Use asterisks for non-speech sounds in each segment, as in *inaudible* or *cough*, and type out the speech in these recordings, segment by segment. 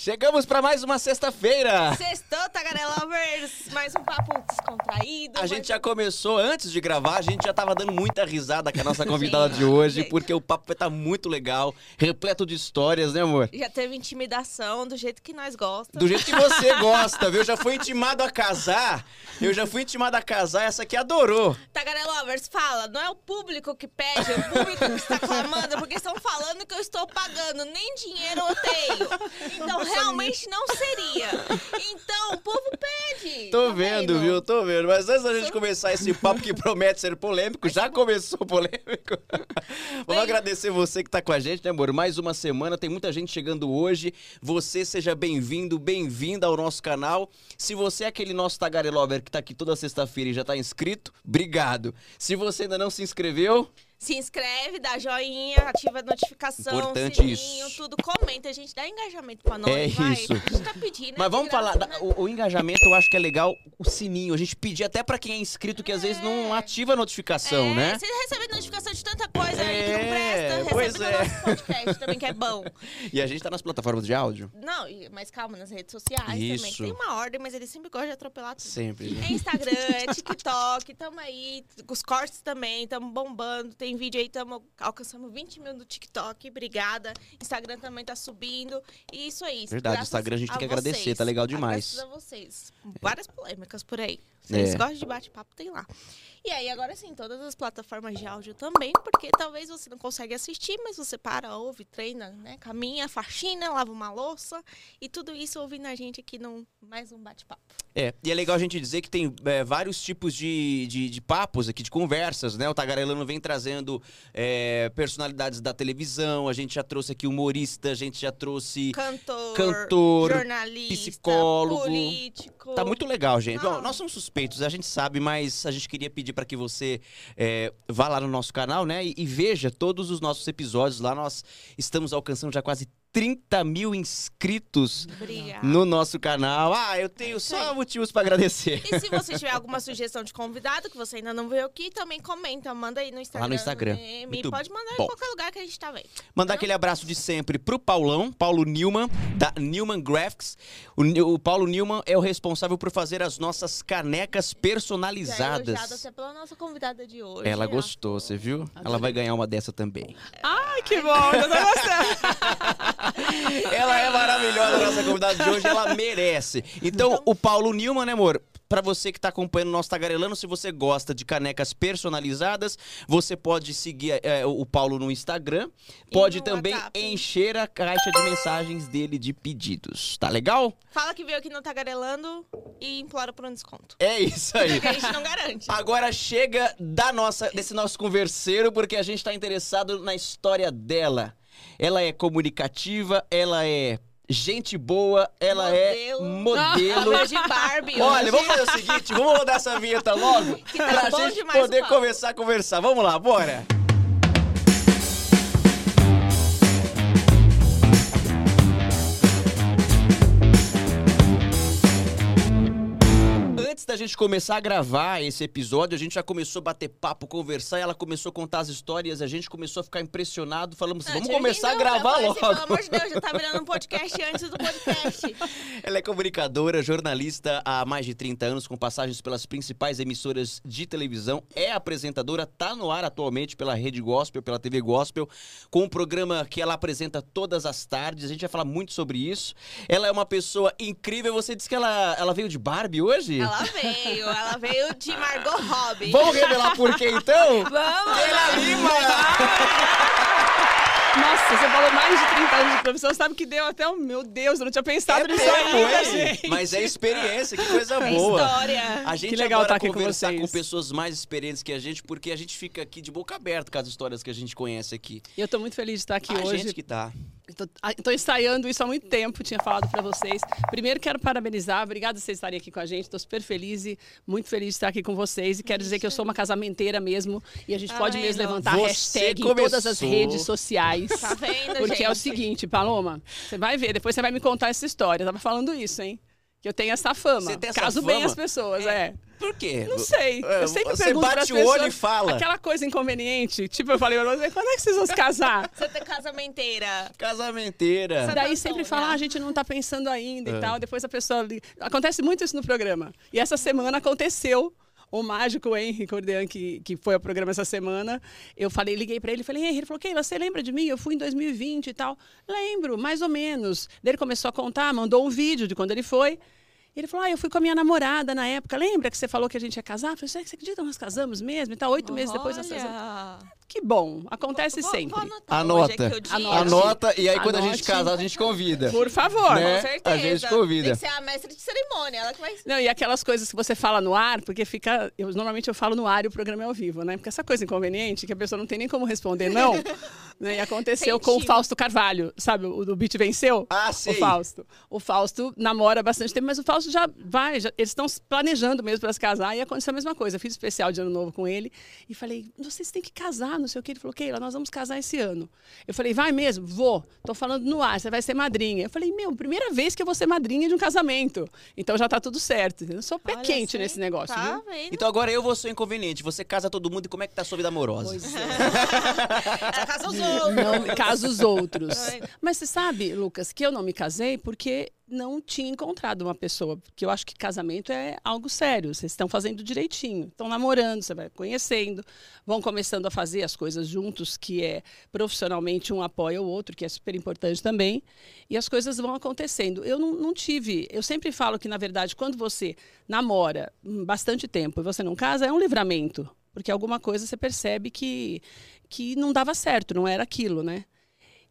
Chegamos para mais uma sexta-feira. Sextou, Tagarelovers! Mais um papo descontraído. A gente um- já começou antes de gravar, a gente já tava dando muita risada com a nossa *laughs* convidada de hoje, porque o papo vai estar muito legal, repleto de histórias, né, amor? Já teve intimidação do jeito que nós gostamos. Do jeito que você *laughs* gosta, viu? Eu já fui intimado a casar. Eu já fui intimado a casar, essa aqui adorou. Tagarelovers, fala, não é o público que pede, é o público que está clamando, porque estão falando que eu estou pagando, nem dinheiro eu tenho. Então, realmente não seria. Então, o povo pede. Tô tá vendo, viu? Tô vendo. Mas antes da gente Sou- começar esse papo que promete ser polêmico, já *laughs* começou polêmico. *laughs* Vamos Bem- agradecer você que tá com a gente, né, amor? Mais uma semana, tem muita gente chegando hoje. Você seja bem-vindo, bem-vinda ao nosso canal. Se você é aquele nosso tagarelover que tá aqui toda sexta-feira e já tá inscrito, obrigado. Se você ainda não se inscreveu, Se inscreve, dá joinha, ativa a notificação, Importante sininho, isso. tudo. Comenta, gente, dá engajamento pra nós, É vai. isso. A gente tá pedindo. Mas é vamos graça, falar, né? o, o engajamento eu acho que é legal, o sininho. A gente pedir até pra quem é inscrito que às vezes não ativa a notificação, é, né? Você recebe notificação de tanta coisa aí que não É, presta. pois Recebe é. no nosso podcast também, que é bom. *laughs* E a gente tá nas plataformas de áudio? Não, mas calma, nas redes sociais também. Isso. Tem uma ordem, mas eles sempre gostam de atropelar tudo. Sempre. É Instagram, é TikTok, tamo aí. Os cortes também, tamo bombando. Tem vídeo aí, tamo, alcançamos 20 mil no TikTok. Obrigada. Instagram também tá subindo. E isso aí. Verdade, graças Instagram a gente tem que agradecer, vocês. tá legal demais. Graças a vocês. Várias polêmicas por aí. Se É. vocês gostam de bate-papo, tem lá. E aí, agora sim, todas as plataformas de áudio também, porque talvez você não consegue assistir, mas você para, ouve, treina, né? Caminha, faxina, lava uma louça e tudo isso ouvindo a gente aqui num mais um bate-papo. É, e é legal a gente dizer que tem é, vários tipos de, de, de papos aqui, de conversas, né? O Tagarelano vem trazendo é, personalidades da televisão, a gente já trouxe aqui humorista, a gente já trouxe... Cantor, Cantor, jornalista, psicólogo. político. Tá muito legal, gente. Bom, Não. nós somos suspeitos, a gente sabe, mas a gente queria pedir para que você é, vá lá no nosso canal, né? E, e veja todos os nossos episódios. Lá nós estamos alcançando já quase 30 mil inscritos Obrigada. no nosso canal. Ah, eu tenho isso só motivos para agradecer. E se você tiver alguma sugestão de convidado que você ainda não veio aqui, também comenta, manda aí no Instagram. no Instagram. Muito pode mandar bom. em qualquer lugar que a gente tá vendo. Mandar aquele abraço de sempre pro Paulão, Paulo Newman, da Newman Graphics. O, o Paulo Newman é o responsável por fazer as nossas canecas Já personalizadas. até pela nossa convidada de hoje. Ela gostou, você viu? Ela vai ganhar uma dessa também. Ai, que bom, eu tô gostando. Ela é maravilhosa, nossa convidada de hoje, ela merece. Então, o Paulo Newman, né, amor? Pra você que tá acompanhando o nosso Tagarelano, se você gosta de canecas personalizadas, você pode seguir é, o Paulo no Instagram. Pode no também WhatsApp. encher a caixa de mensagens dele de pedidos. Tá legal? Fala que veio aqui no Tagarelando e implora por um desconto. É isso aí. A gente não garante. *laughs* Agora chega da nossa, desse nosso converseiro, porque a gente tá interessado na história dela. Ela é comunicativa, ela é gente boa, ela é modelo. É de Barbie. Olha, vamos fazer o seguinte, vamos rodar essa vinheta logo tá pra gente poder começar a conversar. Vamos lá, bora. Antes da gente começar a gravar esse episódio, a gente já começou a bater papo, conversar, e ela começou a contar as histórias, a gente começou a ficar impressionado, falamos assim, Ah, vamos começar a vindo, eu gravar logo. assim, Pelo amor de Deus, já tá virando um *laughs* podcast antes do podcast. Ela é comunicadora, jornalista há mais de 30 anos, com passagens pelas principais emissoras de televisão. É apresentadora, tá no ar atualmente pela Rede Gospel, pela TV Gospel, com um programa que ela apresenta todas as tardes. A gente vai falar muito sobre isso. Ela é uma pessoa incrível. Você disse que ela, ela veio de Barbie hoje? Ela veio, ela veio de Margot Robbie. Vamos revelar por quê, então? *laughs* Vamos! Keila Lima! Nossa, você falou mais de 30 anos de profissão, sabe que deu até um. Meu Deus, eu não tinha pensado É nisso ainda, gente. Mas é experiência, que coisa É boa. história. A gente Que legal agora tá aqui com conversar com, vocês. pessoas mais experientes que a gente, porque a gente fica aqui de boca aberta com as histórias que a gente conhece aqui. E eu tô muito feliz de estar aqui a hoje. gente que tá. Ah, tô ensaiando isso há muito tempo, tinha falado pra vocês. Primeiro quero parabenizar, obrigada por vocês estarem aqui com a gente. Tô super feliz e muito feliz de estar aqui com vocês. E quero dizer que eu sou uma casamenteira mesmo. E a gente Tá pode vendo? mesmo levantar Você hashtag em todas as começou. redes sociais. Tá vendo, Porque é o gente? seguinte, Paloma, você vai ver, depois você vai me contar essa história. Eu tava falando isso, hein? Que eu tenho essa fama. Você tem essa Caso bem fama? as pessoas, é. Por quê? Não sei. É, Eu sempre você pergunto bate o olho e fala. Aquela coisa inconveniente. Tipo, eu falei, pra você, quando é que vocês vão se casar? Você tem casamenteira. Casamenteira. Você- Daí Antônia. sempre fala, ah, a gente não tá pensando ainda É. e tal. Depois a pessoa. Acontece muito isso no programa. E essa semana aconteceu. O mágico Henry Cordean, que, que foi ao programa essa semana, eu falei, liguei pra ele e falei, Henry, ele falou, Keila, você lembra de mim? Eu fui em 2020 e tal. Lembro, mais ou menos. Daí ele começou a contar, mandou um vídeo de quando ele foi. E ele falou, ah, eu fui com a minha namorada na época. Lembra que você falou que a gente ia casar? Eu falei, você acredita que nós casamos mesmo? E tal, oito meses depois nós casamos. Que bom, acontece Vou- sempre. vou anotar. Anota. Hoje é que eu digo. Anote. Anota e aí quando a gente Anote. casar, a gente convida. Por favor. Né? Com certeza. A gente convida. Tem que ser a mestre de cerimônia. Ela que vai... Não, e aquelas coisas que você fala no ar, porque fica. Eu, normalmente eu falo no ar e o programa é ao vivo, né? Porque essa coisa inconveniente que a pessoa não tem nem como responder, não. *laughs* né? E aconteceu com o. Fausto Carvalho, sabe? O do Beat Venceu. Ah, sei. O Fausto. O Fausto namora há bastante tempo, mas o Fausto já vai, já- eles estão se planejando mesmo para se casar e aconteceu a mesma coisa. Eu fiz especial de ano novo com ele e falei: vocês têm que casar, não sei o que. Ele falou: Keila, nós vamos casar esse ano. Eu falei: vai mesmo? Vou. Tô falando no ar, você vai ser madrinha. Eu falei: meu, primeira vez que eu vou ser madrinha de um casamento. Então já tá tudo certo. Eu sou pé Olha, quente você nesse negócio, Tá? Então agora eu vou ser inconveniente. Você casa todo mundo e como é que tá a sua vida amorosa? Pois é. *laughs* Ela casa os outros. Não, caso os outros. Mas você sabe, Lucas, que eu não me casei porque não tinha encontrado uma pessoa. Porque eu acho que casamento é algo sério. Vocês estão fazendo direitinho. Estão namorando, você vai conhecendo, vão começando a fazer as coisas juntos, que é profissionalmente um apoia o outro, que é super importante também. E as coisas vão acontecendo. Eu não, não tive. Eu sempre falo que, na verdade, quando você namora bastante tempo e você não casa, é um livramento. Porque alguma coisa você percebe que, que não dava certo, não era aquilo, né?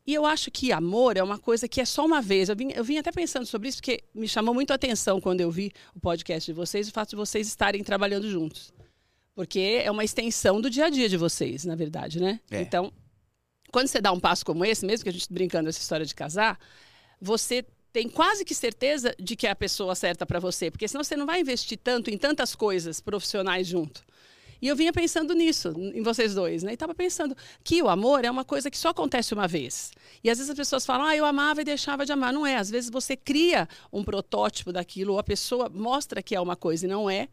E eu acho que amor é uma coisa que é só uma vez. Eu vim, eu vim até pensando sobre isso, porque me chamou muito a atenção quando eu vi o podcast de vocês, o fato de vocês estarem trabalhando juntos. Porque é uma extensão do dia a dia de vocês, na verdade, né? É. Então, quando você dá um passo como esse, mesmo que a gente brincando essa história de casar, você tem quase que certeza de que é a pessoa certa para você, porque senão você não vai investir tanto em tantas coisas profissionais junto. E eu vinha pensando nisso, em vocês dois, né? E estava pensando que o amor é uma coisa que só acontece uma vez. E às vezes as pessoas falam, ah, eu amava e deixava de amar. Não é. Às vezes você cria um protótipo daquilo, ou a pessoa mostra que é uma coisa e não é.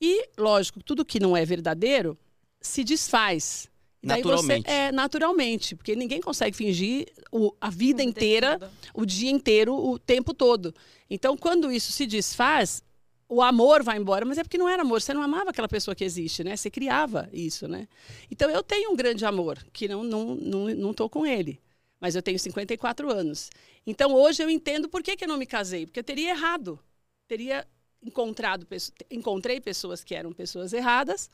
E, lógico, tudo que não é verdadeiro se desfaz. E daí Naturalmente. Você, é, naturalmente. Porque ninguém consegue fingir o- a vida inteira, o dia inteiro, o tempo todo. Então, quando isso se desfaz, o amor vai embora, mas é porque não era amor, você não amava aquela pessoa que existe, né? Você criava isso, né? Então eu tenho um grande amor, que não não não, não com ele, mas eu tenho 54 anos. Então hoje eu entendo por que, que eu não me casei, porque eu teria errado. Teria encontrado encontrei pessoas que eram pessoas erradas.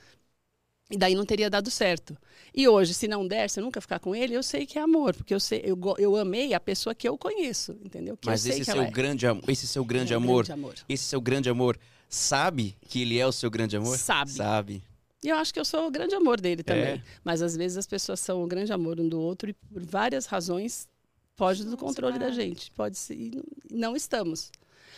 E daí não teria dado certo. E hoje, se não der, se eu nunca ficar com ele, eu sei que é amor, porque eu sei, eu, eu amei a pessoa que eu conheço, entendeu? Que eu Mas sei esse que seu ela é. grande amor, esse seu grande É um amor, grande amor. esse seu grande amor, sabe que ele é o seu grande amor? Sabe. Sabe. E eu acho que eu sou o grande amor dele também. É. Mas às vezes as pessoas são o grande amor um do outro e por várias razões foge do controle da gente. Pode ser, e não estamos.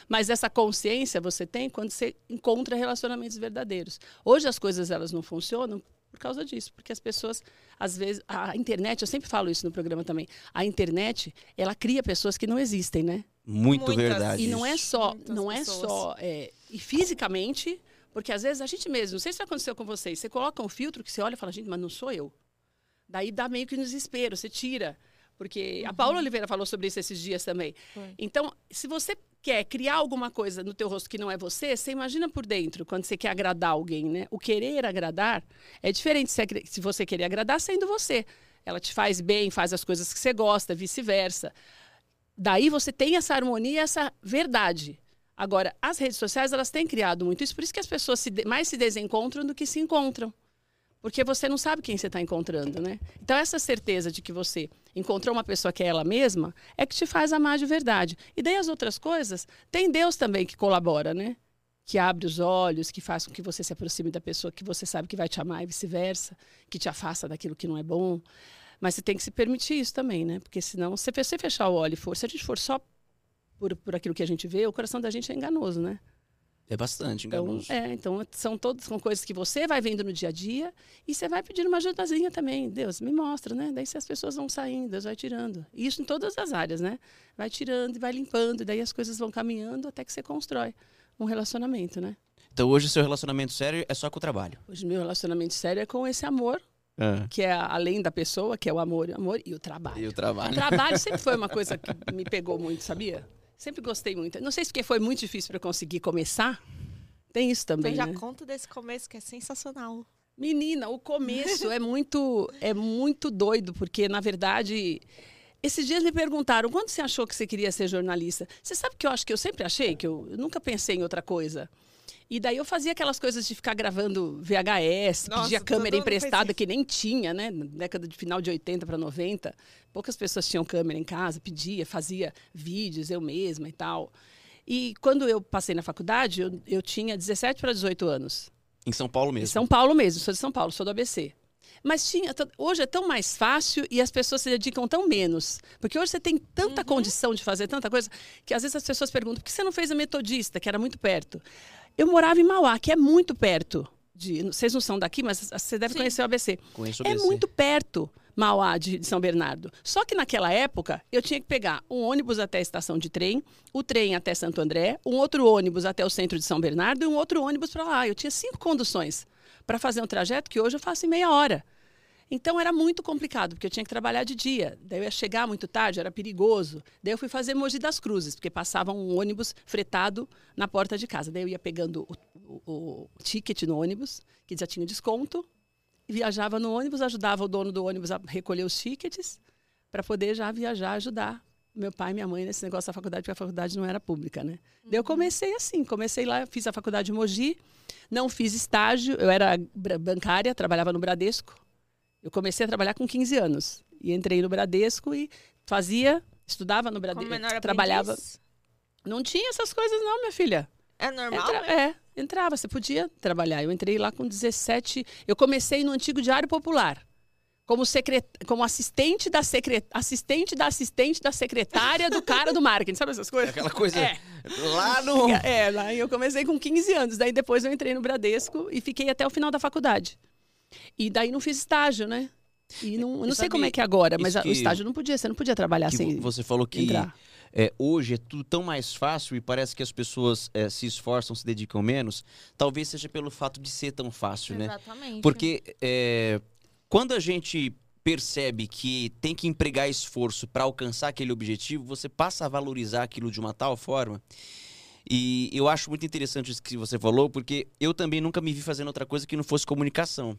Mas essa consciência você tem quando você encontra relacionamentos verdadeiros. Hoje as coisas elas não funcionam por causa disso, porque as pessoas às vezes a internet, eu sempre falo isso no programa também. A internet, ela cria pessoas que não existem, né? Muito Muitas. verdade. E não é só, Muitas não é pessoas. só é, e fisicamente, porque às vezes a gente mesmo, não sei se aconteceu com vocês, você coloca um filtro que você olha e fala, gente, mas não sou eu. Daí dá meio que no desespero, você tira. Porque a Paula Oliveira falou sobre isso esses dias também. Então, se você quer criar alguma coisa no teu rosto que não é você, você imagina por dentro, quando você quer agradar alguém, né? O querer agradar é diferente se, acre- se você querer agradar sendo você. Ela te faz bem, faz as coisas que você gosta, vice-versa. Daí você tem essa harmonia, essa verdade. Agora, as redes sociais, elas têm criado muito isso, por isso que as pessoas se mais se desencontram do que se encontram. Porque você não sabe quem você está encontrando, né? Então, essa certeza de que você encontrou uma pessoa que é ela mesma é que te faz amar de verdade. E daí as outras coisas, tem Deus também que colabora, né? Que abre os olhos, que faz com que você se aproxime da pessoa que você sabe que vai te amar e vice-versa, que te afasta daquilo que não é bom. Mas você tem que se permitir isso também, né? Porque senão, se você fechar o olho e for, se a gente for só por, por aquilo que a gente vê, o coração da gente é enganoso, né? É bastante Então, enganoso. é, então são todas são coisas que você vai vendo no dia a dia e você vai pedindo uma ajudazinha também. Deus, me mostra, né? Daí se as pessoas vão saindo, Deus vai tirando. Isso em todas as áreas, né? Vai tirando e vai limpando, e daí as coisas vão caminhando até que você constrói um relacionamento, né? Então hoje o seu relacionamento sério é só com o trabalho. Hoje meu relacionamento sério é com esse amor, que é além da pessoa, que é o amor, amor e o trabalho. E o O trabalho. trabalho *laughs* sempre foi uma coisa que me pegou muito, sabia? Sempre gostei muito. Não sei se porque foi muito difícil para conseguir começar. Tem isso também, Então já né? conta desse começo que é sensacional. Menina, o começo é muito é muito doido, porque na verdade esses dias me perguntaram quando você achou que você queria ser jornalista. Você sabe que eu acho que eu sempre achei que eu, eu nunca pensei em outra coisa. E daí eu fazia aquelas coisas de ficar gravando VHS, Nossa, pedia câmera emprestada que nem tinha, né? Na década de final de 80 para 90, poucas pessoas tinham câmera em casa, pedia, fazia vídeos eu mesma e tal. E quando eu passei na faculdade, eu, eu tinha 17 para 18 anos. Em São Paulo Em mesmo. São Paulo mesmo, sou de São Paulo, sou do ABC. Mas tinha, hoje é tão mais fácil e as pessoas se dedicam tão menos. Porque hoje você tem tanta condição de fazer tanta coisa que às vezes as pessoas perguntam: por que você não fez a Metodista, que era muito perto? Eu morava em Mauá, que é muito perto. De, vocês não são daqui, mas você deve Sim. conhecer o ABC. Conheço o É ABC. muito perto, Mauá de, de São Bernardo. Só que naquela época, eu tinha que pegar um ônibus até a estação de trem, o trem até Santo André, um outro ônibus até o centro de São Bernardo e um outro ônibus para lá. Eu tinha cinco conduções para fazer um trajeto que hoje eu faço em meia hora. Então era muito complicado, porque eu tinha que trabalhar de dia. Daí eu ia chegar muito tarde, era perigoso. Daí eu fui fazer Mogi das Cruzes, porque passava um ônibus fretado na porta de casa. Daí eu ia pegando o, o- o ticket no ônibus, que já tinha desconto, viajava no ônibus, ajudava o dono do ônibus a recolher os tickets, para poder já viajar, ajudar meu pai e minha mãe nesse negócio da faculdade, porque a faculdade não era pública, né? Daí eu comecei assim, comecei lá, fiz a faculdade de Mogi, não fiz estágio, eu era bancária, trabalhava no Bradesco. Eu comecei a trabalhar com 15 anos. E entrei no Bradesco e fazia, estudava no Bradesco, menor trabalhava. aprendiz? Não tinha essas coisas não, minha filha. É normal, Entra- né? é, entrava, você podia trabalhar. Eu entrei lá com 17. Eu comecei no antigo Diário Popular. Como, secret... como assistente da secret... assistente da assistente da secretária do cara do marketing. Sabe essas coisas? Aquela coisa É. lá no. É, lá eu comecei com 15 anos. Daí depois eu entrei no Bradesco e fiquei até o final da faculdade. E daí não fiz estágio, né? E não, eu não sei como é que é agora, mas que- o estágio não podia, você não podia trabalhar sem você falou que entrar. é, hoje é tudo tão mais fácil e parece que as pessoas é, se esforçam, se dedicam menos. Talvez seja pelo fato de ser tão fácil, né? Exatamente. Porque é, quando a gente percebe que tem que empregar esforço para alcançar aquele objetivo, você passa a valorizar aquilo de uma tal forma. E eu acho muito interessante isso que você falou, porque eu também nunca me vi fazendo outra coisa que não fosse comunicação.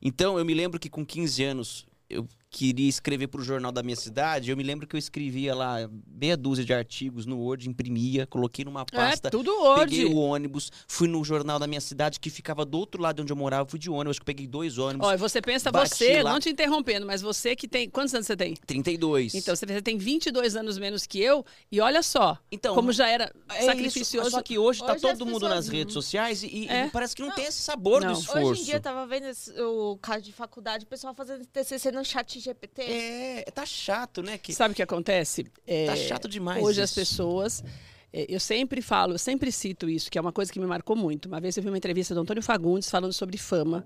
Então, eu me lembro que com 15 anos eu queria escrever para o jornal da minha cidade. Eu me lembro que eu escrevia lá meia dúzia de artigos no Word, imprimia, coloquei numa pasta. É, tudo Peguei hoje. o ônibus, fui no jornal da minha cidade, que ficava do outro lado de onde eu morava, fui de ônibus, acho que peguei dois ônibus, Olha, você pensa, você, lá. não te interrompendo, mas você que tem. Quantos anos você tem? 32. Então, você tem 22 anos menos que eu, e olha só, Então, como já era é isso, sacrificioso. só que hoje, tá Hoje todo as mundo nas redes sociais e, e É. parece que não, tem esse sabor Não. do Hoje esforço. Hoje em dia eu tava vendo esse- o caso de faculdade, o pessoal fazendo TCC no chat GPT. É, tá chato, né? Que Sabe o que acontece? É, tá chato demais Hoje isso. as pessoas. é, Eu sempre falo, eu sempre cito isso, que é uma coisa que me marcou muito. Uma vez eu vi uma entrevista do Antônio Fagundes falando sobre fama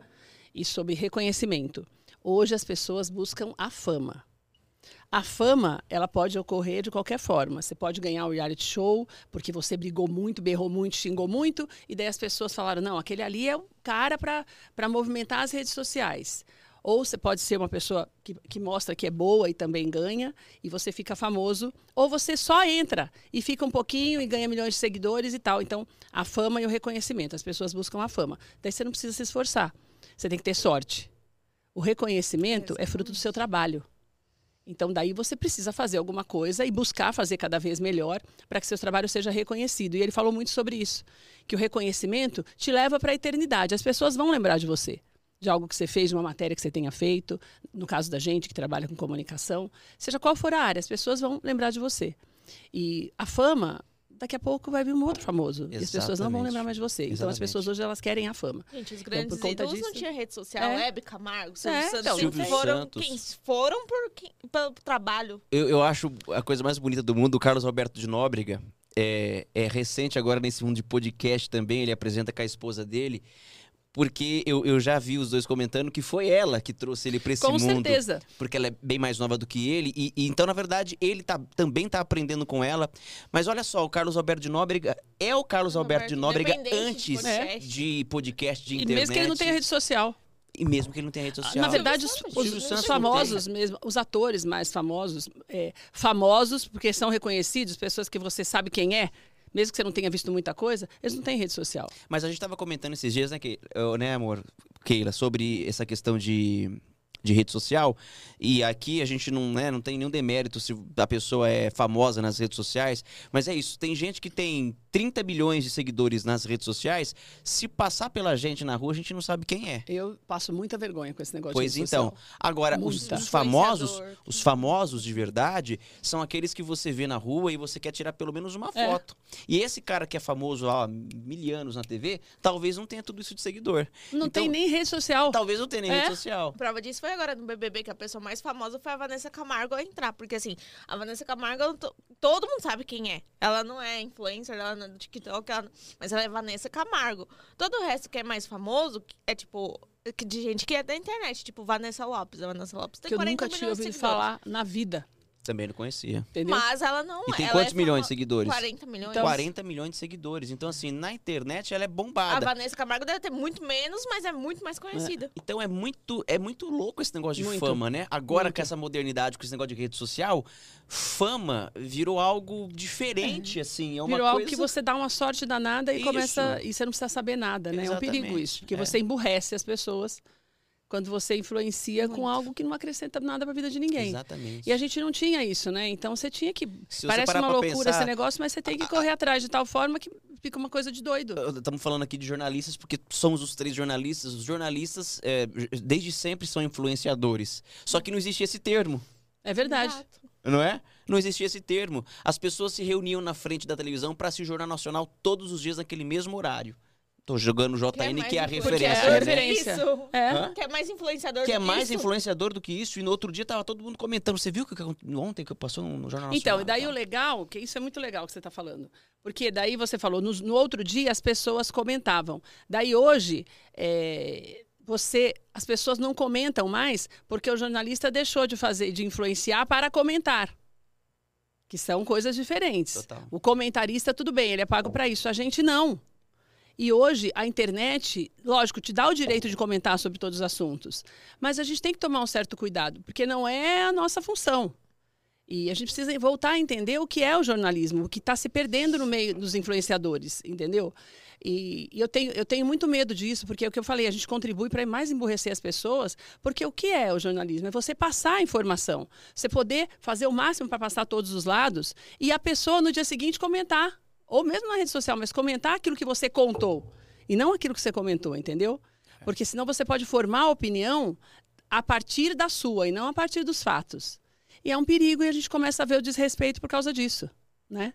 e sobre reconhecimento. Hoje as pessoas buscam a fama. A fama, ela pode ocorrer de qualquer forma. Você pode ganhar o reality show porque você brigou muito, berrou muito, xingou muito, e daí as pessoas falaram: não, aquele ali é o cara para movimentar as redes sociais. Ou você pode ser uma pessoa que, que mostra que é boa e também ganha, e você fica famoso. Ou você só entra e fica um pouquinho e ganha milhões de seguidores e tal. Então, a fama e o reconhecimento. As pessoas buscam a fama. Daí você não precisa se esforçar. Você tem que ter sorte. O reconhecimento é fruto do seu trabalho. Então, daí você precisa fazer alguma coisa e buscar fazer cada vez melhor para que seu trabalho seja reconhecido. E ele falou muito sobre isso, que o reconhecimento te leva para a eternidade. As pessoas vão lembrar de você, de algo que você fez, de uma matéria que você tenha feito. No caso da gente que trabalha com comunicação, seja qual for a área, as pessoas vão lembrar de você. E a fama, daqui a pouco vai vir um outro famoso. E as pessoas não vão Exatamente. lembrar mais de você. Então, as Exatamente. pessoas hoje elas querem a fama. Gente, os Então, grandes por conta ídolos não disso- tinham rede social. É. Hebe Camargo, Silvio É, Santos. então, Silvio foram, Santos. quem foram por, quem- pelo trabalho. Eu, eu acho a coisa mais bonita do mundo, o Carlos Alberto de Nóbrega, é, é recente agora nesse mundo de podcast também, ele apresenta com a esposa dele, porque eu, eu já vi os dois comentando que foi ela que trouxe ele pra esse Com mundo. certeza. Porque ela é bem mais nova do que ele. E, e então, na verdade, ele tá, também tá aprendendo com ela. Mas olha só, o Carlos Alberto de Nóbrega é o Carlos Alberto de Nóbrega independente de antes podcast. de podcast, de E internet. mesmo que ele não tenha rede social. E mesmo que ele não tenha rede social. Na verdade, os, os- os Santos famosos mesmo, os atores mais famosos, é, famosos porque são reconhecidos, pessoas que você sabe quem é, mesmo que você não tenha visto muita coisa, eles não têm rede social. Mas a gente tava comentando esses dias, né, que, né, amor, Keila, sobre essa questão de, de rede social. E aqui a gente não, né, não tem nenhum demérito se a pessoa é famosa nas redes sociais. Mas é isso, tem gente que tem 30 milhões de seguidores nas redes sociais. Se passar pela gente na rua, a gente não sabe quem é. Eu passo muita vergonha com esse negócio Pois de então, social. agora os, os famosos, os famosos de verdade são aqueles que você vê na rua e você quer tirar pelo menos uma É. foto. E esse cara que é famoso há mil anos na TV, talvez não tenha tudo isso de seguidor. Não Então, tem nem rede social. Talvez não tenha nem É. rede social. Prova disso foi agora no BBB, que a pessoa mais famosa foi a Vanessa Camargo a entrar. Porque, assim, a Vanessa Camargo, to- todo mundo sabe quem é. Ela não é influencer, ela não é do TikTok, ela não- mas ela é Vanessa Camargo. Todo o resto que é mais famoso é, tipo, de gente que é da internet. Tipo, Vanessa Lopes. A Vanessa Lopes tem que eu 40 nunca tinha ouvido falar na vida. Também não conhecia. Entendeu? Mas ela não E tem ela quantos é milhões de seguidores? 40 milhões. Então, 40 milhões de seguidores. Então, assim, na internet ela é a bombada. Vanessa Camargo deve ter muito menos, mas é muito mais conhecida. Então é muito, é muito louco esse negócio de Muito. fama, né? Agora Muito. com essa modernidade, com esse negócio de rede social, fama virou algo diferente, assim. É uma Virou algo coisa... que você dá uma sorte danada e Isso. começa. E você não precisa saber nada, né? É um perigo Exatamente, isso. Porque é. você emburrece as pessoas quando você influencia com Muito. algo que não acrescenta nada pra vida de ninguém. Exatamente. E a gente não tinha isso, né? Então você tinha que. Se Parece uma loucura pensar- esse negócio, mas você tem que correr atrás de tal forma que fica uma coisa de doido. Estamos falando aqui de jornalistas porque somos os três jornalistas. Os jornalistas, é, desde sempre, são influenciadores. Só que não existia esse termo, É verdade. Exato. não é? Não existia esse termo. As pessoas se reuniam na frente da televisão para assistir o Jornal Nacional todos os dias naquele mesmo horário. Tô jogando o JN, que é a influenciador referência, é a né? referência. Isso. É. Que é mais influenciador Que é do mais isso. influenciador do que isso. E no outro dia tava todo mundo comentando. Você viu o que que ontem que passou no Jornal Nacional? Então, e daí Tá. o legal, que isso é muito legal que você está falando. Porque daí você falou, no, no outro dia as pessoas comentavam. Daí hoje, é, você, as pessoas não comentam mais porque o jornalista deixou de fazer, de influenciar para comentar. Que são coisas diferentes. Total. O comentarista, tudo bem, ele é pago para isso. A gente não. E hoje a internet, lógico, te dá o direito de comentar sobre todos os assuntos. Mas a gente tem que tomar um certo cuidado, porque não é a nossa função. E a gente precisa voltar a entender o que é o jornalismo, o que está se perdendo no meio dos influenciadores, entendeu? E, e eu, tenho, eu tenho muito medo disso, porque é o que eu falei, a gente contribui para mais emburrecer as pessoas, porque o que é o jornalismo? É você passar a informação, você poder fazer o máximo para passar todos os lados e a pessoa no dia seguinte comentar, ou mesmo na rede social, mas comentar aquilo que você contou e não aquilo que você comentou, entendeu? Porque senão você pode formar a opinião a partir da sua e não a partir dos fatos. E é um perigo e a gente começa a ver o desrespeito por causa disso, né?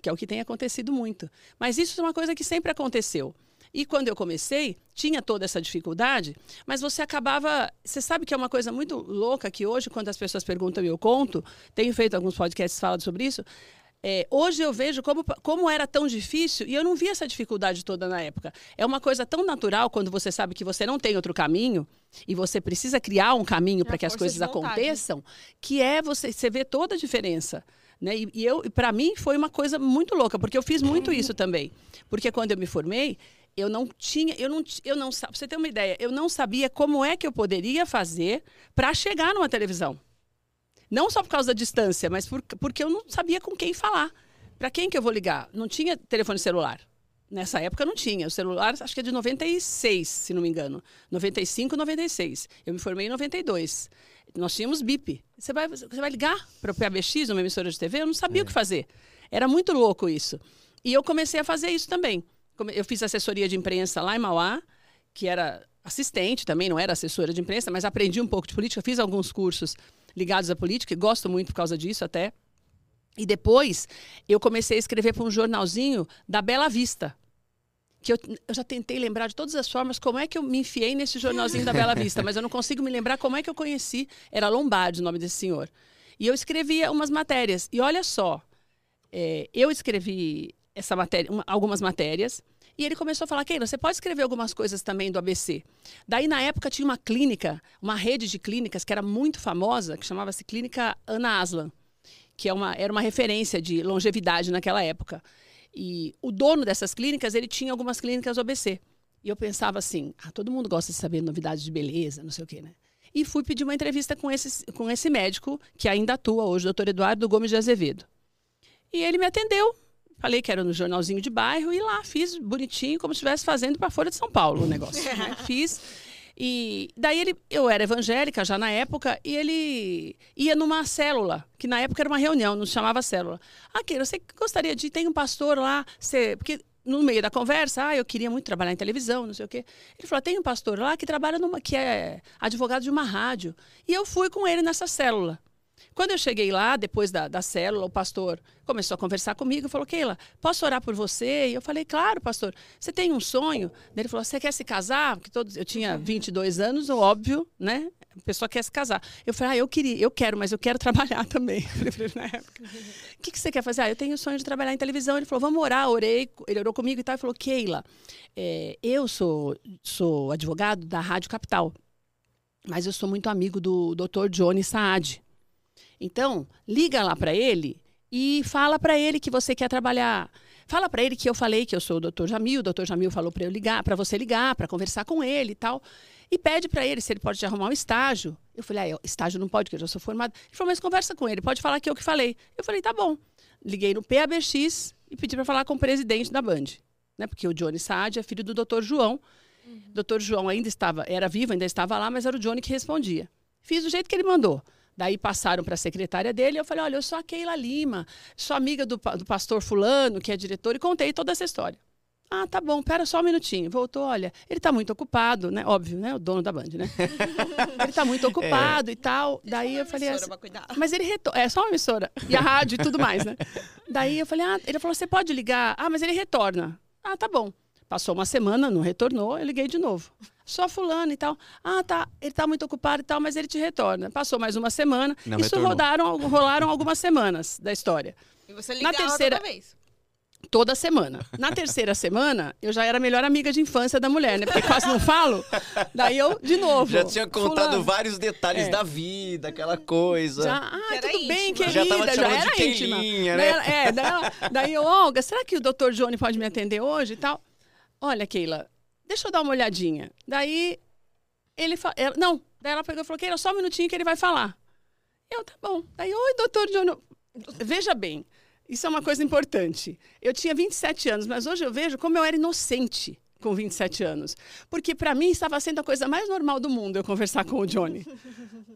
Que é o que tem acontecido muito. Mas isso é uma coisa que sempre aconteceu. E quando eu comecei, tinha toda essa dificuldade, mas você acabava. Você sabe que é uma coisa muito louca que hoje, quando as pessoas perguntam e eu conto, tenho feito alguns podcasts falando sobre isso. É, hoje eu vejo como, como era tão difícil e eu não vi essa dificuldade toda na época. É uma coisa tão natural quando você sabe que você não tem outro caminho e você precisa criar um caminho É para que as coisas aconteçam, que é você, você vê toda a diferença. Né? E, e eu, para mim, foi uma coisa muito louca, porque eu fiz muito isso também. Porque quando eu me formei, eu não tinha, eu não, eu não, pra você ter uma ideia, eu não sabia como é que eu poderia fazer para chegar numa televisão. Não só por causa da distância, mas por- porque eu não sabia com quem falar. Para quem que eu vou ligar? Não tinha telefone celular. Nessa época não tinha. O celular acho que é de 96, se não me engano. 95, 96. Eu me formei em 92. Nós tínhamos BIP. Você vai, você vai ligar para o PABX, uma emissora de TV? Eu não sabia o que fazer. Era muito louco isso. E eu comecei a fazer isso também. Eu fiz assessoria de imprensa lá em Mauá, que era assistente também, não era assessora de imprensa, mas aprendi um pouco de política, fiz alguns cursos ligados à política e gosto muito por causa disso até. E depois eu comecei a escrever para um jornalzinho da Bela Vista. Que eu, eu já tentei lembrar de todas as formas como é que eu me enfiei nesse jornalzinho da Bela *laughs* Vista, mas eu não consigo me lembrar como é que eu conheci. Era Lombardi o nome desse senhor. E eu escrevia umas matérias. E olha só, é, eu escrevi essa matéria, uma- algumas matérias, E ele começou a falar, Keila, você pode escrever algumas coisas também do ABC. Daí, na época, tinha uma clínica, uma rede de clínicas que era muito famosa, que chamava-se Clínica Ana Aslan, que é uma, era uma referência de longevidade naquela época. E o dono dessas clínicas, ele tinha algumas clínicas do ABC. E eu pensava assim, ah, todo mundo gosta de saber novidades de beleza, não sei o quê, né? E fui pedir uma entrevista com esse, com esse médico, que ainda atua hoje, o doutor Eduardo Gomes de Azevedo. E ele me atendeu, Falei que era no jornalzinho de bairro e lá fiz bonitinho, como se estivesse fazendo para Folha de São Paulo o negócio. né? *laughs* Fiz. E daí ele, eu era evangélica já na época, e ele ia numa célula, que na época era uma reunião, não se chamava célula. Ah, Keira, você gostaria de. Tem um pastor lá, você, porque no meio da conversa, ah, eu queria muito trabalhar em televisão, não sei o quê. Ele falou: tem um pastor lá que trabalha numa, que é advogado de uma rádio. E eu fui com ele nessa célula. Quando eu cheguei lá, depois da, da célula, o pastor começou a conversar comigo e falou: Keila, posso orar por você? E eu falei: Claro, pastor. Você tem um sonho? Ele falou: Você quer se casar? Porque todos, eu tinha 22 anos, óbvio, né? A pessoa quer se casar. Eu falei: Ah, eu queria, eu quero, mas eu quero *laughs* trabalhar também. falei na época: O que, que você quer fazer? Ah, eu tenho o sonho de trabalhar em televisão. Ele falou: Vamos orar. Orei. Ele orou comigo e tal. Ele falou: Keila, é, eu sou, sou advogado da Rádio Capital, mas eu sou muito amigo do Dr. Johnny Saad. Então, liga lá para ele e fala para ele que você quer trabalhar. Fala para ele que eu falei que eu sou o Dr. Jamil, o Dr. Jamil falou para eu ligar, para você ligar, para conversar com ele e tal. E pede para ele se ele pode te arrumar um estágio. Eu falei: "Ah, estágio não pode, porque eu já sou formado". Ele falou: "Mas conversa com ele, pode falar que eu que falei". Eu falei: "Tá bom". Liguei no PABX e pedi para falar com o presidente da Band, né? Porque o Johnny Saad é filho do Dr. João. Uhum. Dr. João ainda estava, era vivo, ainda estava lá, mas era o Johnny que respondia. Fiz do jeito que ele mandou. Daí passaram para a secretária dele. Eu falei: olha, eu sou a Keila Lima, sou amiga do, do pastor Fulano, que é diretor, e contei toda essa história. Ah, tá bom, pera só um minutinho. Voltou, olha, ele está muito ocupado, né? Óbvio, né? O dono da Band, né? *laughs* ele está muito ocupado é. e tal. Deixa Daí eu falei assim, mas ele retorna. É só uma emissora. E a *laughs* rádio e tudo mais, né? Daí eu falei, ah, ele falou, você pode ligar? Ah, mas ele retorna. Ah, tá bom. Passou uma semana, não retornou, eu liguei de novo. Só fulano e tal. Ah, tá, ele tá muito ocupado e tal, mas ele te retorna. Passou mais uma semana. Não Isso rodaram, rolaram algumas semanas da história. E você ligava Na terceira toda vez? Toda semana. Na terceira semana, eu já era a melhor amiga de infância da mulher, né? Porque quase não falo. Daí eu, de novo. Já tinha contado fulano. vários detalhes é. da vida, aquela coisa. Já, ah, tudo íntima. bem, querida. Já, tava já era de íntima. Né? é, daí, daí eu, Olga, será que o doutor Johnny pode me atender hoje e tal? Olha, Keila, deixa eu dar uma olhadinha. Daí ele falou, não, daí ela pegou e falou, Keila, só um minutinho que ele vai falar. Eu, tá bom. Daí, oi, doutor John. Veja bem, isso é uma coisa importante. Eu tinha 27 anos, mas hoje eu vejo como eu era inocente com 27 anos. Porque para mim estava sendo a coisa mais normal do mundo eu conversar com o Johnny.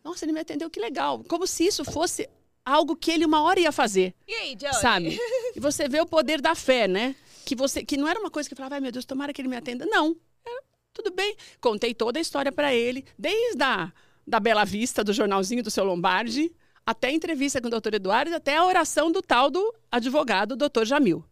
Nossa, ele me atendeu, que legal. Como se isso fosse algo que ele uma hora ia fazer. E aí, Johnny? Sabe? E você vê o poder da fé, né? Que você que não era uma coisa que falava, ai meu Deus, tomara que ele me atenda. Não. Era, tudo bem. Contei toda a história para ele, desde a da Bela Vista, do jornalzinho do seu Lombardi, até a entrevista com o doutor Eduardo, até a oração do tal do advogado, doutor Jamil.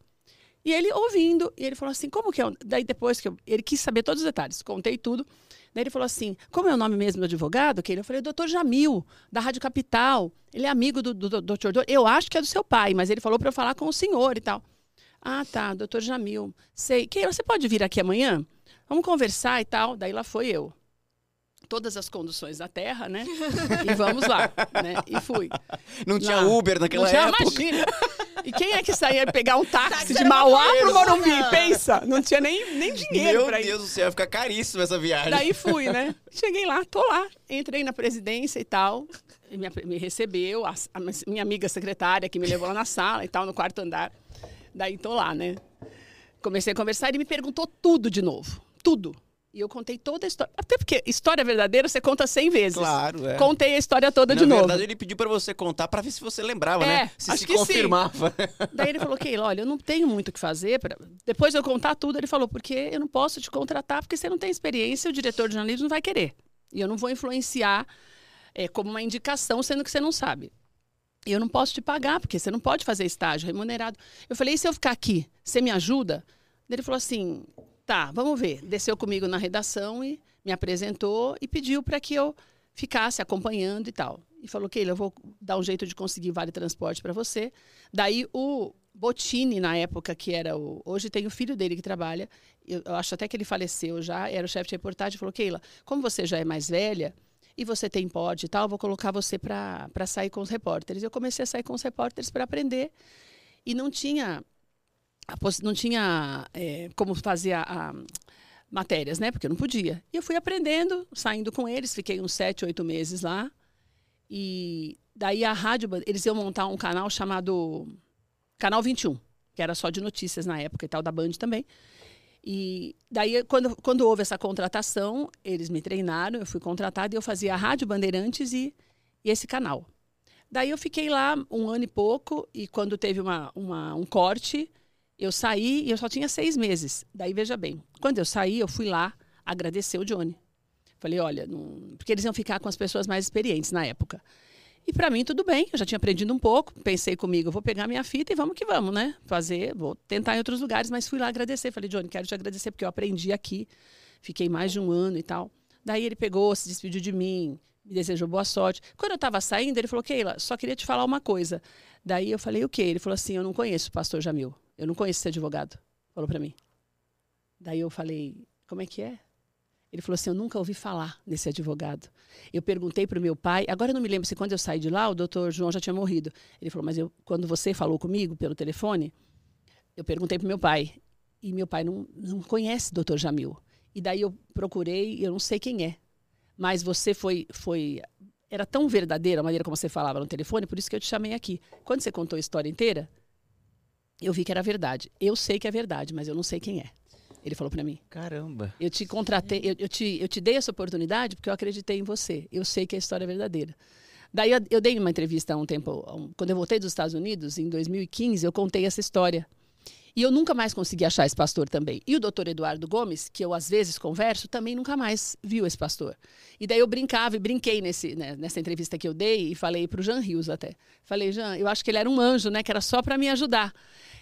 E ele ouvindo, e ele falou assim: como que é? Daí depois que eu, ele quis saber todos os detalhes, contei tudo. Daí ele falou assim: como é o nome mesmo do advogado? Que ele, eu falei: doutor Jamil, da Rádio Capital. Ele é amigo do, do, do doutor. Eu acho que é do seu pai, mas ele falou para eu falar com o senhor e tal. Ah, tá, doutor Jamil. Sei. Que você pode vir aqui amanhã? Vamos conversar e tal. Daí lá foi eu. Todas as conduções da terra, né? E vamos lá, né? E fui. Não tinha lá. Uber naquela não época. Imagina. E quem é que saía pegar um táxi de Mauá pro Morumbi? Pensa, não tinha nem, nem dinheiro Meu Deus do céu, ia ficar caríssimo essa viagem. Daí fui, né? Cheguei lá, tô lá. Entrei na presidência e tal. E me, me recebeu, a, a minha amiga secretária que me levou lá na sala e tal, no quarto andar. Daí tô lá, né? Comecei a conversar e ele me perguntou tudo de novo. Tudo. E eu contei toda a história. Até porque história verdadeira você conta 100 vezes. Claro, é. Contei a história toda Na de novo. Na verdade, ele pediu para você contar para ver se você lembrava, né? é, né? Se se confirmava. Sim. *laughs* Daí ele falou: Keila, olha, eu não tenho muito o que fazer. Pra... Depois de eu contar tudo, ele falou: porque eu não posso te contratar, porque você não tem experiência, o diretor de jornalismo não vai querer. E eu não vou influenciar é, como uma indicação, sendo que você não sabe eu não posso te pagar, porque você não pode fazer estágio remunerado. Eu falei, e se eu ficar aqui, você me ajuda? Ele falou assim, tá, vamos ver. Desceu comigo na redação e me apresentou e pediu para que eu ficasse acompanhando e tal. E falou, Keila, eu vou dar um jeito de conseguir vale transporte para você. Daí o Botini, na época, que era o. Hoje tem o filho dele que trabalha. Eu, eu acho até que ele faleceu já, era o chefe de reportagem, falou: Keila, como você já é mais velha e você tem pod e tal, vou colocar você para sair com os repórteres. Eu comecei a sair com os repórteres para aprender. E não tinha. Não tinha é, como fazer a, a matérias, né? Porque eu não podia. E eu fui aprendendo, saindo com eles, fiquei uns sete, oito meses lá. E daí a rádio, eles iam montar um canal chamado Canal 21, que era só de notícias na época e tal, da Band também. E daí, quando, quando houve essa contratação, eles me treinaram, eu fui contratada e eu fazia a Rádio Bandeirantes e, e esse canal. Daí eu fiquei lá um ano e pouco, e quando teve uma, uma, um corte, eu saí e eu só tinha seis meses. Daí, veja bem, quando eu saí, eu fui lá agradecer o Johnny. Falei, olha, não... porque eles iam ficar com as pessoas mais experientes na época. E para mim tudo bem, eu já tinha aprendido um pouco, pensei comigo, vou pegar minha fita e vamos que vamos, né? Fazer, vou tentar em outros lugares, mas fui lá agradecer. Falei, Johnny, quero te agradecer porque eu aprendi aqui, fiquei mais de um ano e tal. Daí ele pegou, se despediu de mim, me desejou boa sorte. Quando eu estava saindo, ele falou, Keila, só queria te falar uma coisa. Daí eu falei, o quê? Ele falou assim, eu não conheço o pastor Jamil, eu não conheço esse advogado. Falou para mim. Daí eu falei, como é que é? Ele falou assim: Eu nunca ouvi falar desse advogado. Eu perguntei para o meu pai, agora eu não me lembro se quando eu saí de lá, o doutor João já tinha morrido. Ele falou: Mas eu, quando você falou comigo pelo telefone, eu perguntei para o meu pai. E meu pai não, não conhece o doutor Jamil. E daí eu procurei, eu não sei quem é. Mas você foi, foi. Era tão verdadeira a maneira como você falava no telefone, por isso que eu te chamei aqui. Quando você contou a história inteira, eu vi que era verdade. Eu sei que é verdade, mas eu não sei quem é. Ele falou para mim. Caramba. Eu te contratei, eu, eu, te, eu te dei essa oportunidade porque eu acreditei em você. Eu sei que a história é verdadeira. Daí eu, eu dei uma entrevista há um tempo, um, quando eu voltei dos Estados Unidos, em 2015, eu contei essa história. E eu nunca mais consegui achar esse pastor também. E o doutor Eduardo Gomes, que eu às vezes converso, também nunca mais viu esse pastor. E daí eu brincava e brinquei nesse, né, nessa entrevista que eu dei e falei para o Jean Rios até. Falei, Jean, eu acho que ele era um anjo, né? Que era só para me ajudar.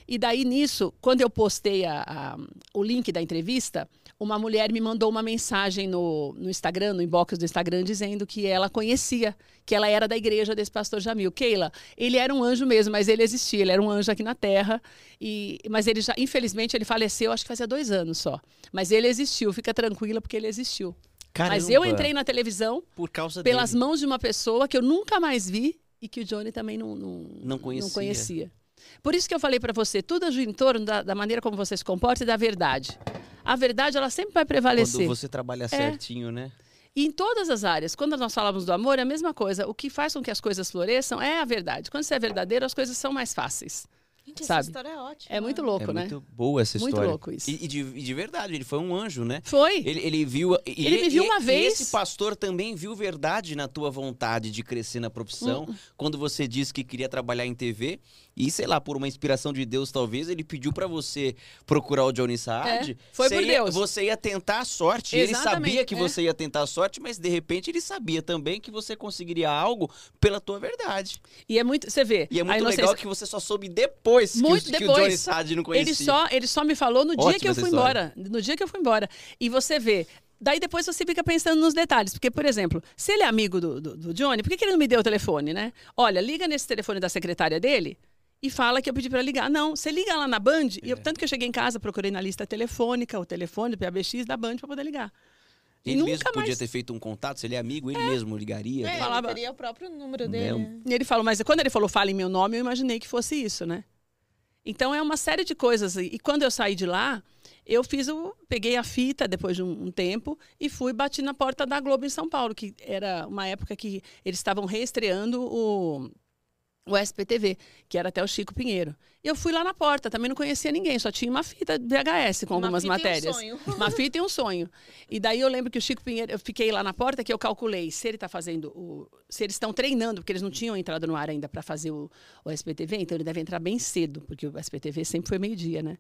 E daí nisso, quando eu postei a, a, o link da entrevista, uma mulher me mandou uma mensagem no, no Instagram, no inbox do Instagram, dizendo que ela conhecia, que ela era da igreja desse pastor Jamil. Keila, ele era um anjo mesmo, mas ele existia, ele era um anjo aqui na Terra. E, mas ele já, infelizmente, ele faleceu, acho que fazia dois anos só. Mas ele existiu, fica tranquila, porque ele existiu. Caramba. Mas eu entrei na televisão por causa pelas dele. mãos de uma pessoa que eu nunca mais vi e que o Johnny também não, não, não conhecia. Não conhecia. Por isso que eu falei para você, tudo gira em torno da, da, maneira como você se comporta e da verdade. A verdade, ela sempre vai prevalecer. Quando você trabalha é. certinho, né? E em todas as áreas. Quando nós falamos do amor, é a mesma coisa. O que faz com que as coisas floresçam é a verdade. Quando você é verdadeiro, as coisas são mais fáceis. Gente, sabe? essa história é ótima. É muito louco, é né? muito boa essa história. Muito louco isso. E, e, de, e, de, verdade, ele foi um anjo, né? Foi. Ele, ele viu. Ele me viu uma vez. E esse pastor também viu verdade na tua vontade de crescer na profissão. Hum. Quando você disse que queria trabalhar em TV. E, sei lá, por uma inspiração de Deus, talvez, ele pediu para você procurar o Johnny Saad. É, foi por ia, Deus. Você ia tentar a sorte. Exatamente, ele sabia que é. você ia tentar a sorte, mas de repente ele sabia também que você conseguiria algo pela tua verdade. E é muito. Você vê. E é muito legal que você só soube depois, muito que, depois. que o Johnny Saad não conhecia. Ele só, ele só me falou no Ótima dia que eu fui embora. No dia que eu fui embora. E você vê, Daí depois você fica pensando nos detalhes. Porque, por exemplo, se ele é amigo do, do, do Johnny, por que, que ele não me deu o telefone, né? Olha, liga nesse telefone da secretária dele e fala que eu pedi para ligar. Não, você liga lá na Band. É. E eu, tanto que eu cheguei em casa, procurei na lista telefônica, o telefone do PABX da Band para poder ligar. Ele nunca mesmo podia mais... ter feito um contato, se ele é amigo, ele é. mesmo ligaria. É, falava... ele teria o próprio número dele. Né? E ele falou, mas quando ele falou fala em meu nome, eu imaginei que fosse isso, né? Então é uma série de coisas. E quando eu saí de lá, eu fiz o. peguei a fita depois de um, um, tempo e fui bati na porta da Globo em São Paulo, que era uma época que eles estavam reestreando o, o SPTV, que era até o Chico Pinheiro. E eu fui lá na porta, também não conhecia ninguém, só tinha uma fita VHS com algumas uma matérias. E um sonho. *laughs* Uma fita e um sonho. E daí eu lembro que o Chico Pinheiro, eu fiquei lá na porta que eu calculei se ele está fazendo o. se eles estão treinando, porque eles não tinham entrado no ar ainda para fazer o, o SPTV, então ele deve entrar bem cedo, porque o SPTV sempre foi meio-dia, né?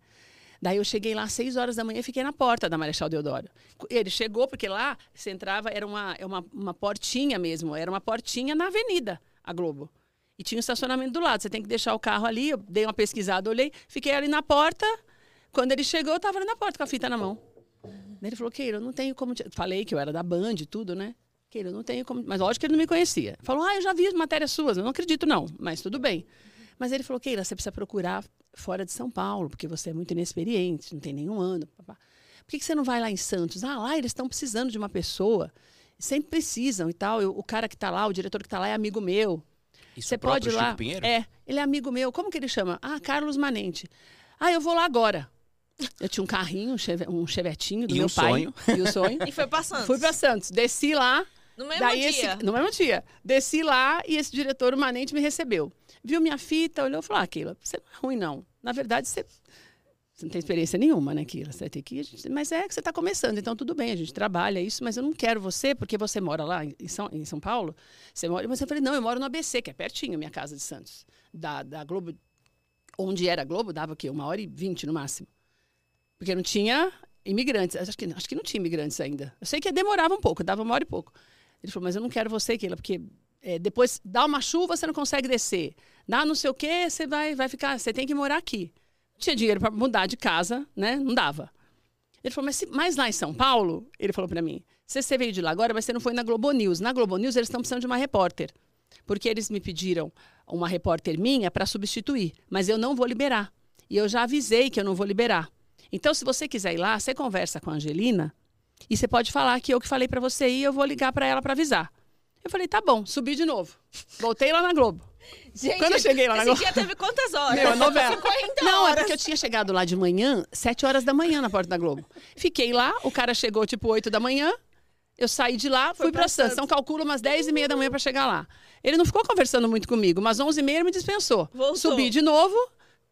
Daí eu cheguei lá às 6 horas da manhã e fiquei na porta da Marechal Deodoro. Ele chegou, porque lá você entrava, era uma, é uma, uma portinha mesmo, era uma portinha na Avenida, a Globo. E tinha um estacionamento do lado. Você tem que deixar o carro ali. Eu dei uma pesquisada, olhei, fiquei ali na porta. Quando ele chegou, eu estava ali na porta com a fita na mão. Ele falou, Keira, eu não tenho como. Te... Falei que eu era da Band e tudo, né? Keira, eu não tenho como. Mas lógico que ele não me conhecia. Falou, ah, eu já vi matérias suas. Eu não acredito, não, mas tudo bem. Mas ele falou, Keila, você precisa procurar fora de São Paulo, porque você é muito inexperiente, não tem nenhum ano. Papá. Por que, que você não vai lá em Santos? Ah, lá eles estão precisando de uma pessoa. Sempre precisam e tal. Eu, o cara que está lá, o diretor que está lá é amigo meu. Isso Você pode ir lá. Chico Pinheiro? É, ele é amigo meu. Como que ele chama? Ah, Carlos Manente. Ah, eu vou lá agora. Eu tinha um carrinho, um, cheve, chevetinho do E meu um pai. sonho. E o sonho. *laughs* E foi passando. Fui para Santos. Desci lá. No mesmo daí dia. Esse, no mesmo dia. Desci lá e esse diretor, o Manente, me recebeu. Viu minha fita, olhou e falou: Ah, Keila, você não é ruim, não. Na verdade, você, você não tem experiência nenhuma, né, Keila? Você vai que. gente- Mas é que você está começando, então tudo bem, a gente trabalha isso, mas eu não quero você, porque você mora lá em São, em São Paulo. Você mora. Mas eu falei: Não, eu moro no ABC, que é pertinho, minha casa de Santos. Da, da Globo. Onde era a Globo, dava o quê? Uma hora e vinte no máximo. Porque não tinha imigrantes. Acho que, acho que não tinha imigrantes ainda. Eu sei que demorava um pouco, dava uma hora e pouco. Ele falou, mas eu não quero você, Keila, porque é, depois dá uma chuva, você não consegue descer. Dá não sei o quê, você vai, vai ficar, você tem que morar aqui. Tinha dinheiro para mudar de casa, né? Não dava. Ele falou, mas, mas lá em São Paulo, ele falou para mim, você, você veio de lá agora, mas você não foi na Globo News. Na Globo News eles estão precisando de uma repórter. Porque eles me pediram uma repórter minha para substituir, mas eu não vou liberar. E eu já avisei que eu não vou liberar. Então, se você quiser ir lá, você conversa com a Angelina e você pode falar que eu que falei para você ir, eu vou ligar para ela para avisar. Eu falei, tá bom, subi de novo. Voltei lá na Globo. Gente, Quando eu cheguei lá na esse Globo- dia teve quantas *laughs* horas? Meu, é novela. 50 Não, é horas. porque eu tinha chegado lá de manhã, sete horas da manhã na porta da Globo. Fiquei lá, o cara chegou tipo oito da manhã. Eu saí de lá, fui pra para Santos. Então calculo umas dez e meia da manhã para chegar lá. Ele não ficou conversando muito comigo, mas onze e meia ele me dispensou. Voltou. Subi de novo,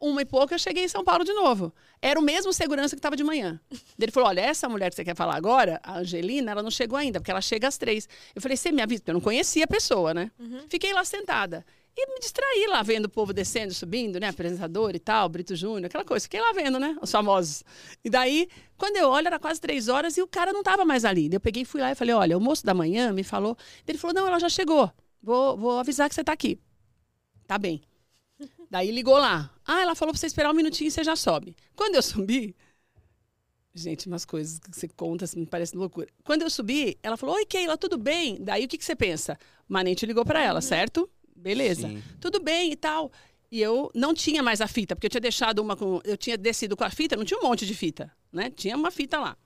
uma e pouca eu cheguei em São Paulo de novo. Era o mesmo segurança que estava de manhã. Ele falou: olha, essa mulher que você quer falar agora, a Angelina, ela não chegou ainda, porque ela chega às três. Eu falei, você me avisa, porque eu não conhecia a pessoa, né? Fiquei lá sentada. E me distraí lá, vendo o povo descendo, subindo, né? Apresentador e tal, Brito Júnior, aquela coisa. Fiquei lá vendo, né? Os famosos. E daí, quando eu olho, era quase três horas e o cara não estava mais ali. Eu peguei fui lá e falei, olha, o moço da manhã me falou... Ele falou, não, ela já chegou. Vou, vou avisar que você está aqui. Tá bem. Daí ligou lá. Ah, ela falou pra você esperar um minutinho e você já sobe. Quando eu subi... Gente, umas coisas que você conta, assim, me parece loucura. Quando eu subi, ela falou, oi, Keila, tudo bem? Daí, o que, que você pensa? Manente ligou para ela, certo? Beleza. Sim. Tudo bem e tal. E eu não tinha mais a fita, porque eu tinha deixado uma com... Eu tinha descido com a fita, não tinha um monte de fita, né? Tinha uma fita lá.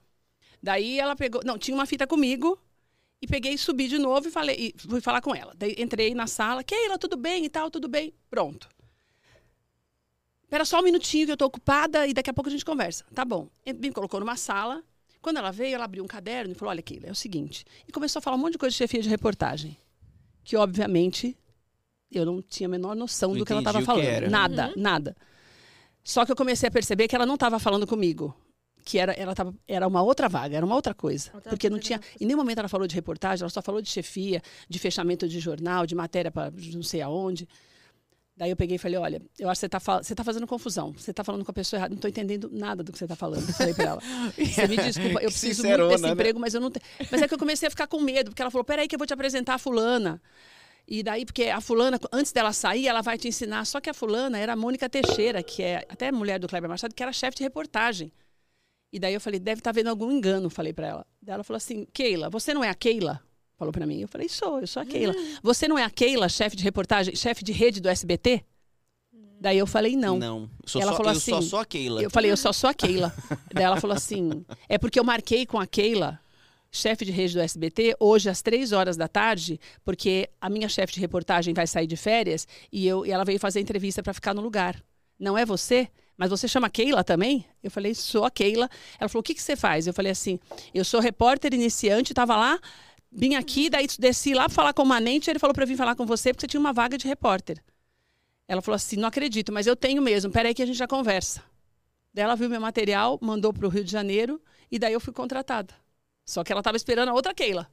Daí ela pegou... Não, tinha uma fita comigo. E peguei e subi de novo e, falei, e fui falar com ela. Daí entrei na sala. Keila, tudo bem e tal, tudo bem. Pronto. Espera só um minutinho que eu tô ocupada e daqui a pouco a gente conversa. Tá bom. Me colocou numa sala. Quando ela veio, ela abriu um caderno e falou: Olha, Keila, é o seguinte. E começou a falar um monte de coisa de chefia de reportagem. Que, obviamente, eu não tinha a menor noção Não do que ela estava falando. era. Nada, nada. Só que eu comecei a perceber que ela não estava falando comigo. Que era, ela tava, era uma outra vaga, era uma outra coisa. Outra porque não tinha. coisa. Em nenhum momento ela falou de reportagem, ela só falou de chefia, de fechamento de jornal, de matéria para não sei aonde. Daí eu peguei e falei: olha, eu acho que você está você tá fazendo confusão. Você está falando com a pessoa errada. Não estou entendendo nada do que você está falando. Falei para ela. *laughs* Você me desculpa, eu preciso sincerona, muito desse né? emprego, mas eu não tenho. Mas é que eu comecei a ficar com medo, porque ela falou: peraí, que eu vou te apresentar a fulana. E daí, porque a fulana, antes dela sair, ela vai te ensinar. Só que a fulana era a Mônica Teixeira, que é até mulher do Kleber Machado, que era chefe de reportagem. E daí eu falei, deve estar vendo algum engano, falei para ela. Daí ela falou assim, Keila, você não é a Keila? Falou para mim. Eu falei, sou, eu sou a Keila. Você não é a Keila, chefe de reportagem, chefe de rede do SBT? Daí eu falei, não. Não. Eu sou, Ela só, falou eu sou assim, só a Keila. Eu falei, eu só sou a Keila. *laughs* Daí ela falou assim: é porque eu marquei com a Keila, chefe de rede do SBT, hoje às três horas da tarde, porque a minha chefe de reportagem vai sair de férias e, eu, e ela veio fazer entrevista para ficar no lugar. Não é você? Mas você chama Keila também? Eu falei, sou a Keila. Ela falou, o que, que você faz? Eu falei assim, eu sou repórter iniciante, estava lá, vim aqui, daí desci lá para falar com o Manente, ele falou para vir falar com você porque você tinha uma vaga de repórter. Ela falou assim, não acredito, mas eu tenho mesmo, peraí que a gente já conversa. Daí ela viu meu material, mandou para o Rio de Janeiro e daí eu fui contratada. Só que ela estava esperando a outra Keila.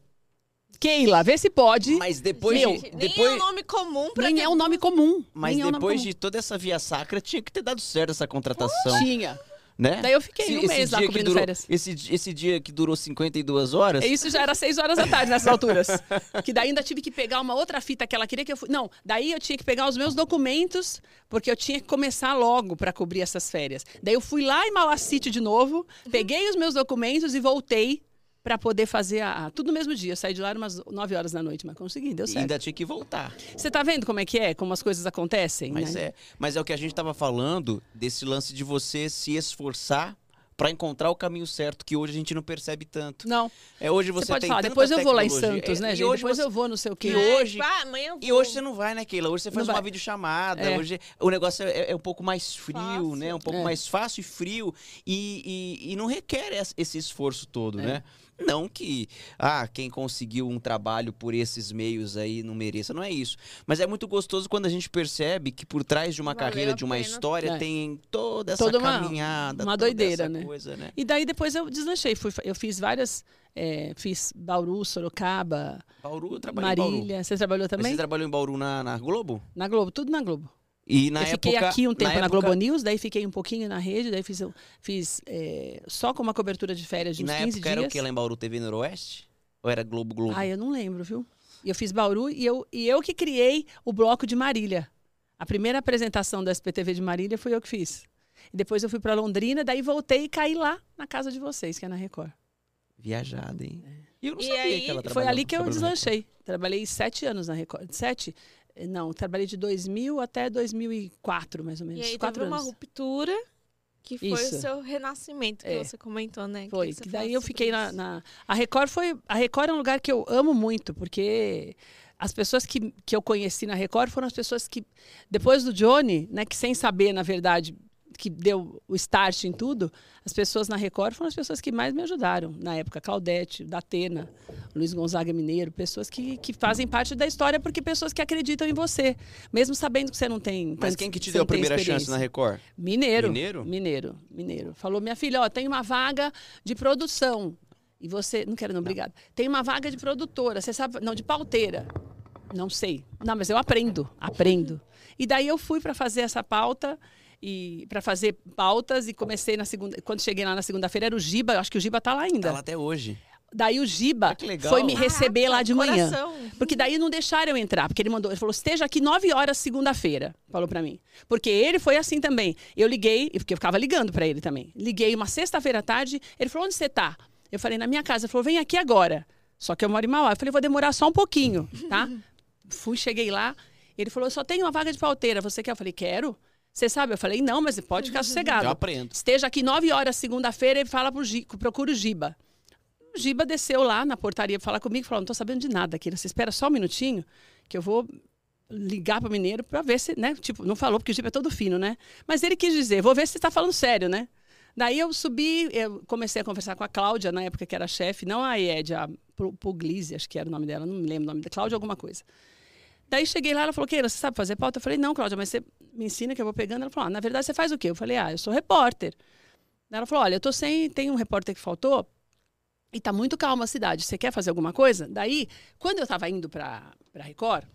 Keila, vê se pode. Mas depois Meu, de. Nem Depois, é um nome comum pra Nem que- é um nome comum. mas nem é um depois comum. de toda essa via sacra, tinha que ter dado certo essa contratação. Tinha. Né? Daí eu fiquei Esse- um esse mês lá dia que cobrindo durou- férias. Esse, esse dia que durou 52 horas. Isso já era seis horas da tarde nessas alturas. Que daí ainda tive que pegar uma outra fita que ela queria que eu. Não, daí eu tinha que pegar os meus documentos, porque eu tinha que começar logo para cobrir essas férias. Daí eu fui lá em Mauá City de novo, peguei os meus documentos e voltei para poder fazer a, a- tudo no mesmo dia. Eu saí de lá umas 9 horas da noite, mas consegui, deu E certo. ainda tinha que voltar. Você tá vendo como é que é? Como as coisas acontecem? Mas né? é, mas é o que a gente tava falando desse lance de você se esforçar pra encontrar o caminho certo que hoje a gente não percebe tanto. Não, É hoje você, você, pode tem falar, depois eu vou lá em. Santos, É, né, e gente? hoje Depois você- eu vou, não sei o quê. E hoje- Ah, amanhã eu E hoje você não vai, né, Keila? Hoje você faz Não uma vai. videochamada. É. Hoje o negócio é, é um pouco mais frio, Fácil. né? Um pouco É. mais fácil e frio. E, e- e não requer es- esse esforço todo, É. né? Não que, ah, quem conseguiu um trabalho por esses meios aí não mereça, não é isso. Mas é muito gostoso quando a gente percebe que por trás de uma Valeu carreira, de uma pena. história, É. tem toda essa Toda uma- caminhada. uma toda doideira, essa né? Coisa, né? E daí depois eu deslanchei. Fui, eu fiz várias. é, fiz Bauru, Sorocaba, Bauru, eu trabalhei em Bauru. Marília. Você trabalhou Mas também? Você trabalhou em Bauru na, na Globo? Na Globo, tudo na Globo. E na eu fiquei época, aqui um tempo na, época- Globo News, daí fiquei um pouquinho na rede, daí fiz, fiz é, só com uma cobertura de férias de E uns na 15 época dias. era o que lá em Bauru? TV Noroeste? Ou era Globo Globo? Ah, eu não lembro, viu? E eu fiz Bauru e eu, e eu que criei o bloco de Marília. A primeira apresentação da SPTV de Marília foi eu que fiz. E depois eu fui para Londrina, daí voltei e caí lá na casa de vocês, que é na Record. Viajada, hein? E eu não E sabia aí, que ela Foi ali que eu na deslanchei. Trabalhei sete anos na Record. Sete? Não, trabalhei de 2000 até 2004, mais ou E menos. aí Quatro teve uma anos. ruptura que foi Isso. o seu renascimento que É. você comentou, né? Foi. Que Que daí eu fiquei na, na- A Record foi. A Record é um lugar que eu amo muito, porque as pessoas que, que eu conheci na Record foram as pessoas que, depois do Johnny, né, que sem saber, na verdade, que deu o start em tudo, as pessoas na Record foram as pessoas que mais me ajudaram. Na época, Claudete, Datena, Luiz Gonzaga Mineiro, pessoas que, que fazem parte da história, porque pessoas que acreditam em você, mesmo sabendo que você não tem. Mas quem que te deu a primeira chance na Record? Mineiro. Mineiro? Mineiro, mineiro. Falou, minha filha, ó, tem uma vaga de produção. E você. Não quero, não, obrigada. Tem uma vaga de produtora. Você sabe. Não, de pauteira. Não sei. Não, mas eu aprendo, aprendo. E daí eu fui para fazer essa pauta e para fazer pautas e comecei na segunda. Quando cheguei lá na segunda-feira era o Giba, eu acho que o Giba tá lá ainda. Tá lá até hoje. Daí o Giba Ah, foi me receber lá de manhã. Coração. Porque daí não deixaram eu entrar, porque ele mandou, ele falou: "Esteja aqui 9 horas segunda-feira", falou pra mim. Porque ele foi assim também. Eu liguei, e porque eu ficava ligando pra ele também. Liguei uma sexta-feira à tarde, ele falou: "Onde você tá?" Eu falei: "Na minha casa". Ele falou: "Vem aqui agora". Só que eu moro em Mauá. Eu falei: "Vou demorar só um pouquinho, tá?" Fui, cheguei lá, ele falou: "Só tem uma vaga de pauteira, você quer?" Eu falei: "Quero". Você sabe? Eu falei: "Não, mas pode ficar sossegado". Eu aprendo. Esteja aqui 9 horas segunda-feira e fala pro Gi, procura o Giba. O Giba desceu lá na portaria para falar comigo e falou: não tô sabendo de nada aqui. Você espera só um minutinho que eu vou ligar pro mineiro para ver se, né? Tipo, não falou porque o Giba é todo fino, né? Mas ele quis dizer: vou ver se você tá falando sério, né? Daí eu subi, eu comecei a conversar com a Cláudia, na época que era chefe, não a Ed, a Pu- Puglisi, acho que era o nome dela, não me lembro o nome da Cláudia, alguma coisa. Daí cheguei lá, ela falou, Keila, você sabe fazer pauta? Eu falei, não, Cláudia, mas você me ensina que eu vou pegando. Ela falou, ah, na verdade você faz o quê? Eu falei, ah, eu sou repórter. Daí ela falou, olha, eu tô sem, tem um repórter que faltou e tá muito calma a cidade. Você quer fazer alguma coisa? Daí, quando eu tava indo para para Record,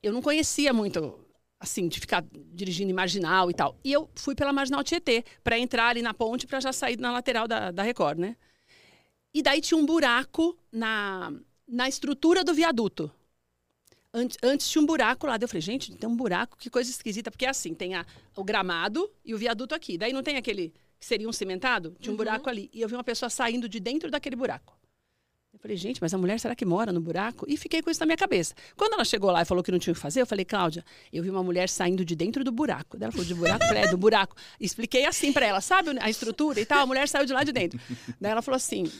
eu não conhecia muito assim de ficar dirigindo em marginal e tal. E eu fui pela marginal Tietê para entrar ali na ponte para já sair na lateral da, da Record, né? E daí tinha um buraco na, na estrutura do viaduto. Antes, antes tinha um buraco lá. Daí eu falei, gente, tem um buraco, que coisa esquisita. Porque é assim, tem a- o gramado e o viaduto aqui. Daí não tem aquele que seria um cimentado? Tinha um buraco ali. E eu vi uma pessoa saindo de dentro daquele buraco. Eu falei, gente, mas a mulher será que mora no buraco? E fiquei com isso na minha cabeça. Quando ela chegou lá e falou que não tinha o que fazer, eu falei, Cláudia, eu vi uma mulher saindo de dentro do buraco. Daí ela falou, de buraco? Eu falei, é, do buraco. Expliquei assim pra ela, sabe a estrutura e tal? A mulher saiu de lá de dentro. Daí ela falou assim,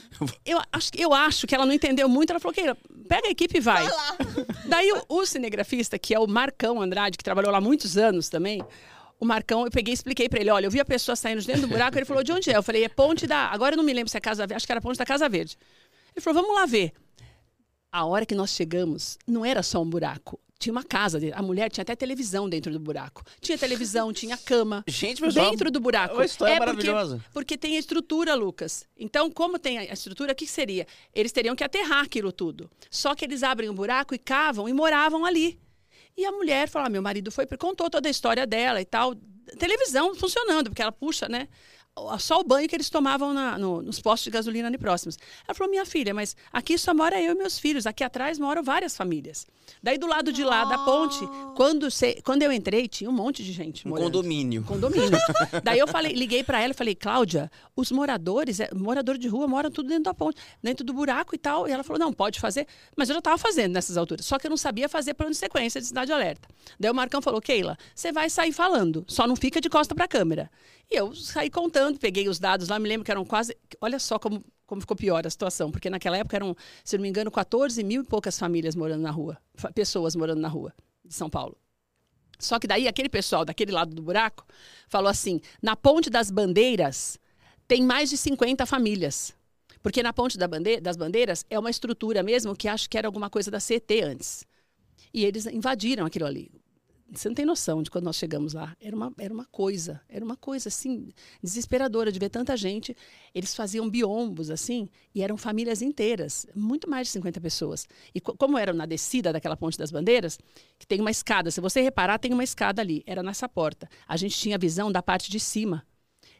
eu acho, eu acho que ela não entendeu muito. Ela falou, Keila, pega a equipe e vai. Vai lá. Daí o, o cinegrafista, que é o Marcão Andrade, que trabalhou lá muitos anos também, o Marcão, eu peguei e expliquei pra ele, olha, eu vi a pessoa saindo de dentro do buraco, ele falou, de onde é? Eu falei, é Ponte da... Agora eu não me lembro se é Casa Verde, acho que era Ponte da Casa Verde. Ele falou, vamos lá ver. A hora que nós chegamos, não era só um buraco. Tinha uma casa, a mulher tinha até televisão dentro do buraco. Tinha televisão, *laughs* tinha cama. Gente, pessoal, Dentro do buraco. é uma história porque- maravilhosa. Porque tem a estrutura, Lucas. Então, como tem a estrutura, o que seria? Eles teriam que aterrar aquilo tudo. Só que eles abrem um buraco e cavam e moravam ali. E a mulher falou: ah, meu marido foi, contou toda a história dela e tal. Televisão funcionando, porque ela puxa, né? Só o banho que eles tomavam na, no, nos postos de gasolina ali próximos. Ela falou, minha filha, mas aqui só mora eu e meus filhos, aqui atrás moram várias famílias. Daí do lado de lá da ponte, quando, cê, quando eu entrei, tinha um monte de gente Um morando. condomínio. Condomínio. Daí eu falei, liguei para ela e falei, Cláudia, os moradores, é, morador de rua, moram tudo dentro da ponte, dentro do buraco e tal. E ela falou, não, pode fazer. Mas eu já estava fazendo nessas alturas. Só que eu não sabia fazer plano de sequência de cidade alerta. Daí o Marcão falou, Keila, você vai sair falando, só não fica de costa para a câmera. E eu saí contando, peguei os dados lá, me lembro que eram quase. Olha só como, como ficou pior a situação, porque naquela época eram, se não me engano, 14 mil e poucas famílias morando na rua, pessoas morando na rua de São Paulo. Só que daí aquele pessoal daquele lado do buraco falou assim: na Ponte das Bandeiras tem mais de 50 famílias. Porque na Ponte das Bandeiras é uma estrutura mesmo que acho que era alguma coisa da CT antes. E eles invadiram aquilo ali. Você não tem noção de quando nós chegamos lá. Era uma, era uma coisa, era uma coisa assim, desesperadora de ver tanta gente. Eles faziam biombos assim, e eram famílias inteiras, muito mais de 50 pessoas. E co- como era na descida daquela Ponte das Bandeiras, que tem uma escada, se você reparar, tem uma escada ali, era nessa porta. A gente tinha visão da parte de cima.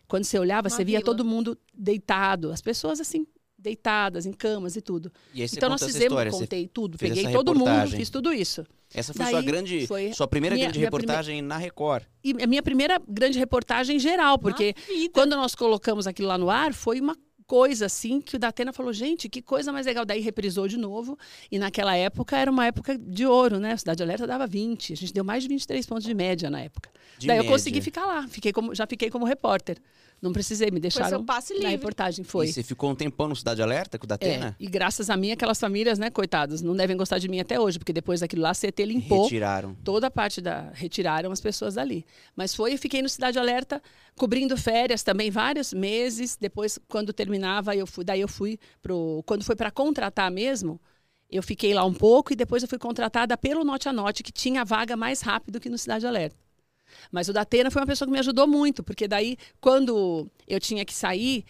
Quando você olhava, Uma você via vila. todo mundo deitado, as pessoas assim, deitadas em camas e tudo. E aí você então nós fizemos, história. você- contei tudo, peguei todo mundo, fiz tudo isso. Essa foi Daí sua grande, foi sua primeira minha- grande minha reportagem na Record. E a minha primeira grande reportagem geral, porque quando nós colocamos aquilo lá no ar, foi uma coisa assim que o Datena falou, gente, que coisa mais legal. Daí reprisou de novo. E naquela época era uma época de ouro, né? A Cidade Alerta dava 20. A gente deu mais de 23 pontos de média na época. De Daí média. eu consegui ficar lá. Fiquei como, já fiquei como repórter. Não precisei, me deixaram seu passe na livre. reportagem. Foi. E você ficou um tempão no Cidade Alerta com o É, Datena? e graças a mim, aquelas famílias, né, coitadas, não devem gostar de mim até hoje, porque depois daquilo lá, a CT limpou Retiraram. toda a parte da. Retiraram as pessoas dali. Mas foi, eu fiquei no Cidade Alerta, cobrindo férias também, vários meses. Depois, quando terminava, eu fui. Daí eu fui pro. Quando foi para contratar mesmo, eu fiquei lá um pouco e depois eu fui contratada pelo Note a Note, que tinha vaga mais rápido que no Cidade Alerta. Mas o Datena foi uma pessoa que me ajudou muito, porque daí, quando eu tinha que sair,